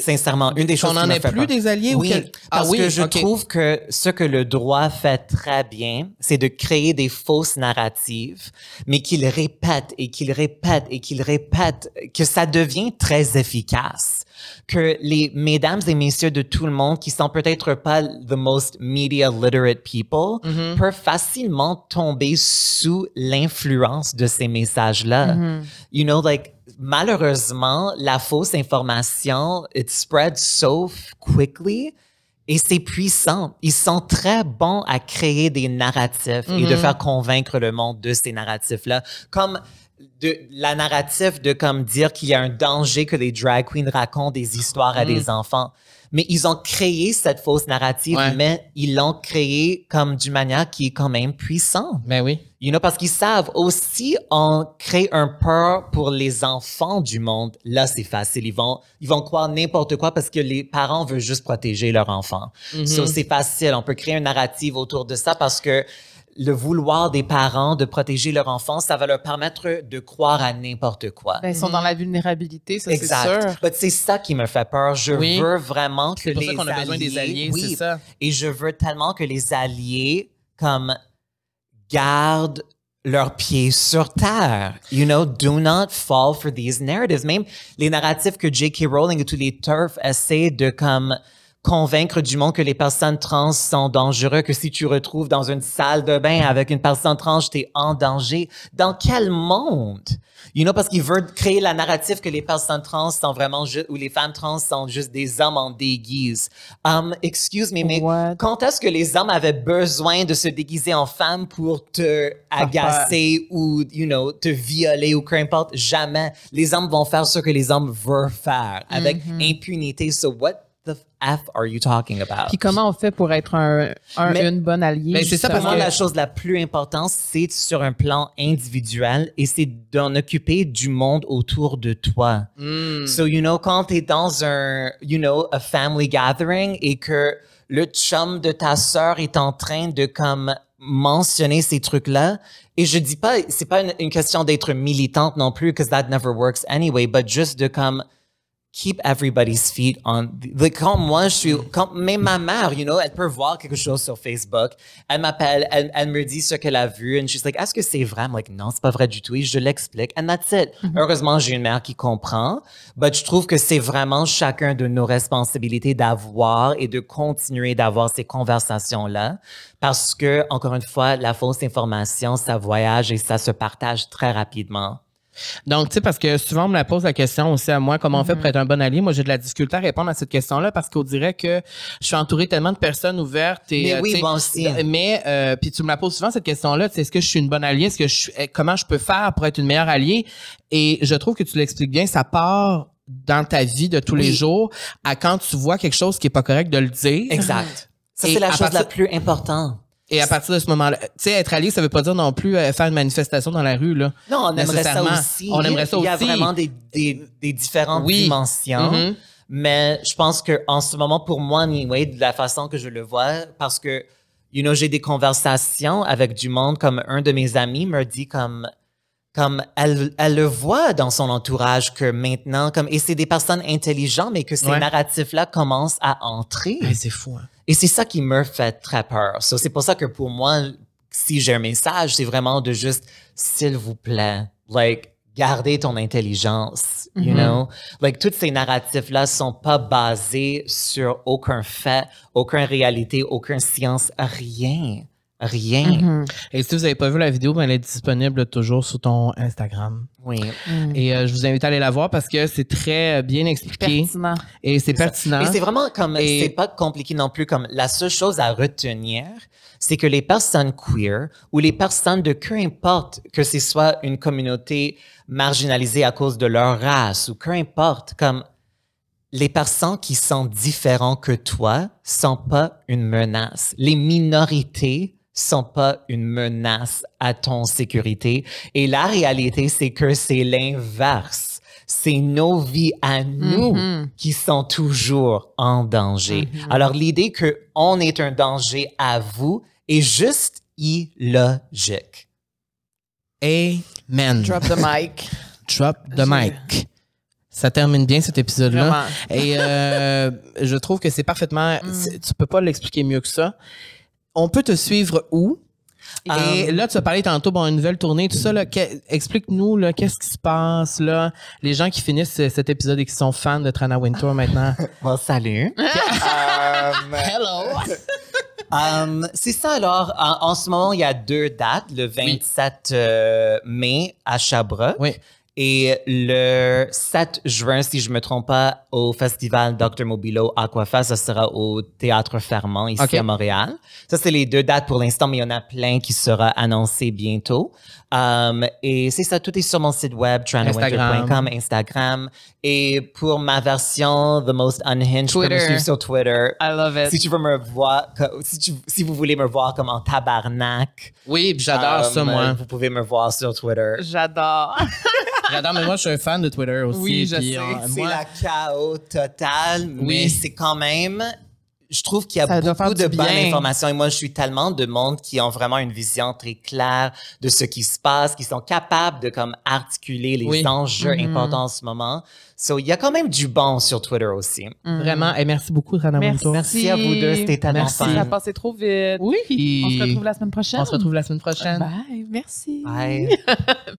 Sincèrement, une des choses On n'en fait plus peur. des alliés ou Oui, parce Ah oui, que je trouve que ce que le droit fait très bien, c'est de créer des fausses narratives, mais qu'il répète et qu'il répète et qu'il répète, que ça devient très efficace. Que les mesdames et messieurs de tout le monde qui sont peut-être pas the most media literate people Mhm. peuvent facilement tomber sous l'influence de ces messages-là. Mhm. You know, like, malheureusement, la fausse information, it spreads so quickly et c'est puissant. Ils sont très bons à créer des narratifs et de Mhm. faire convaincre le monde de ces narratifs-là. Comme de la narrative de comme dire qu'il y a un danger que les drag queens racontent des histoires à Mm. des enfants. Mais ils ont créé cette fausse narrative, Ouais. mais ils l'ont créée comme d'une manière qui est quand même puissante. Ben oui. You know, parce qu'ils savent aussi, on crée un peur pour les enfants du monde. Là, c'est facile. Ils vont, ils vont croire n'importe quoi parce que les parents veulent juste protéger leur enfant. So, c'est facile. On peut créer une narrative autour de ça parce que le vouloir des parents de protéger leur enfant, ça va leur permettre de croire à n'importe quoi. Ben, ils sont dans la vulnérabilité, ça, c'est sûr. Exact. Mais c'est ça qui me fait peur. Je Oui. veux vraiment que C'est pour les ça qu'on a besoin des alliés, oui, c'est ça. et je veux tellement que les alliés, comme, gardent leurs pieds sur terre. You know, do not fall for these narratives. Même les narratifs que J.K. Rowling et tous les turfs essaient de, comme, convaincre du monde que les personnes trans sont dangereux, que si tu retrouves dans une salle de bain avec une personne trans, t'es en danger. Dans quel monde? You know, parce qu'ils veulent créer la narrative que les personnes trans sont vraiment juste, ou les femmes trans sont juste des hommes en déguise. Um, excuse me, mais What? quand est-ce que les hommes avaient besoin de se déguiser en femme pour te agacer ou, you know, te violer ou peu importe? Jamais. Les hommes vont faire ce que les hommes veulent faire avec impunité. So what the F are you talking about? Puis comment on fait pour être un, un- Mais- une bonne alliée? Ben, c'est ça, parce que- la chose la plus importante, c'est sur un plan individuel et c'est d'en occuper du monde autour de toi. Mm. So, you know, quand t'es dans un, you know, a family gathering et que le chum de ta sœur est en train de comme mentionner ces trucs-là, et je dis pas, c'est pas une, une question d'être militante non plus, because that never works anyway, but juste de comme keep everybody's feet on. Quand moi, je suis, quand même ma mère, you know, elle peut voir quelque chose sur Facebook, elle m'appelle, elle, elle me dit ce qu'elle a vu, and she's like, est-ce que c'est vrai? I'm like, non, c'est pas vrai du tout, et je l'explique, and that's it. Heureusement, j'ai une mère qui comprend, but je trouve que c'est vraiment chacun de nos responsabilités d'avoir et de continuer d'avoir ces conversations-là, parce que, encore une fois, la fausse information, ça voyage et ça se partage très rapidement. Donc, tu sais, parce que souvent, on me la pose la question aussi à moi, comment on fait pour être un bon allié? Moi, j'ai de la difficulté à répondre à cette question-là parce qu'on dirait que je suis entouré tellement de personnes ouvertes et. Mais euh, oui, moi aussi. Mais, euh, puis tu me la poses souvent cette question-là, tu sais, est-ce que je suis une bonne alliée? Est-ce que je suis, eh, comment je peux faire pour être une meilleure alliée? Et je trouve que tu l'expliques bien, ça part dans ta vie de tous les jours à quand tu vois quelque chose qui est pas correct de le dire. Exact. Ça, c'est la chose partir- la plus importante. Et à partir de ce moment-là, tu sais, être allié, ça veut pas dire non plus euh, faire une manifestation dans la rue, là. Non, on aimerait ça aussi. On aimerait ça Il y a aussi. vraiment des, des, des différentes Oui. dimensions. Mhm. Mais je pense que en ce moment, pour moi, anyway, de la façon que je le vois, parce que, you know, j'ai des conversations avec du monde, comme un de mes amis me dit comme, comme elle, elle le voit dans son entourage que maintenant, comme, et c'est des personnes intelligentes, mais que ces Ouais. narratifs-là commencent à entrer. Hey, c'est fou, hein. Et c'est ça qui me fait très peur. So, c'est pour ça que pour moi, si j'ai un message, c'est vraiment de juste, s'il vous plaît, like, garder ton intelligence, you know? Like, tous ces narratifs-là sont pas basés sur aucun fait, aucune réalité, aucune science, rien. Rien. Mhm. Et si vous avez pas vu la vidéo, ben, elle est disponible toujours sur ton Instagram. Oui. Et euh, je vous invite à aller la voir parce que c'est très bien expliqué Pertinent. et c'est pertinent. Et c'est vraiment comme, Et- c'est pas compliqué non plus. Comme la seule chose à retenir, c'est que les personnes queer ou les personnes de peu importe que ce soit une communauté marginalisée à cause de leur race ou peu importe, comme les personnes qui sont différents que toi sont pas une menace. Les minorités sont pas une menace à ton sécurité. Et la réalité, c'est que c'est l'inverse. C'est nos vies à nous Mhm. qui sont toujours en danger. Alors, l'idée que on est un danger à vous est juste illogique. Amen. Drop the mic. Drop the mic. Ça termine bien cet épisode-là. Et euh, je trouve que c'est parfaitement. c'est- Tu peux pas l'expliquer mieux que ça. On peut te suivre où? Et Euh, là, tu as parlé tantôt, bon, une nouvelle tournée, tout ça. Explique-nous, qu'est-ce qui se passe, là? Les gens qui finissent ce- cet épisode et qui sont fans de Trana Wintour maintenant. Bon, salut. Hello! Um, c'est ça alors. En, en ce moment, il y a deux dates, le 27 euh, mai à Sherbrooke Oui. Et le 7 juin, si je me trompe pas, au festival Dr. Mobilo Aquafest, ça sera au Théâtre Fermant ici à Montréal. Ça, c'est les deux dates pour l'instant, mais il y en a plein qui sera annoncé bientôt. Um, et c'est ça, tout est sur mon site web, tranawinter.com, Instagram. Et pour ma version The Most Unhinged, tu peux me Twitter. suivre sur Twitter. I love it. Si tu veux me voir, si, tu- si vous voulez me voir comme en tabarnak, Oui, j'adore ça, um, moi. Vous pouvez me voir sur Twitter. J'adore. J'adore, mais moi, je suis un fan de Twitter aussi. Oui, je puis, sais. euh, C'est moi, la chaos totale, mais Oui. c'est quand même. Je trouve qu'il y a Ça beaucoup de bonnes informations et moi, je suis tellement de monde qui ont vraiment une vision très claire de ce qui se passe, qui sont capables de comme articuler les Oui. enjeux Mhm. importants en ce moment. So, il y a quand même du bon sur Twitter aussi. Vraiment, et merci beaucoup, Rana Merci. Merci à vous deux, c'était tellement Merci. fun. Ça a passé trop vite. Oui. On se retrouve la semaine prochaine. On se retrouve la semaine prochaine. Bye. Merci. Bye.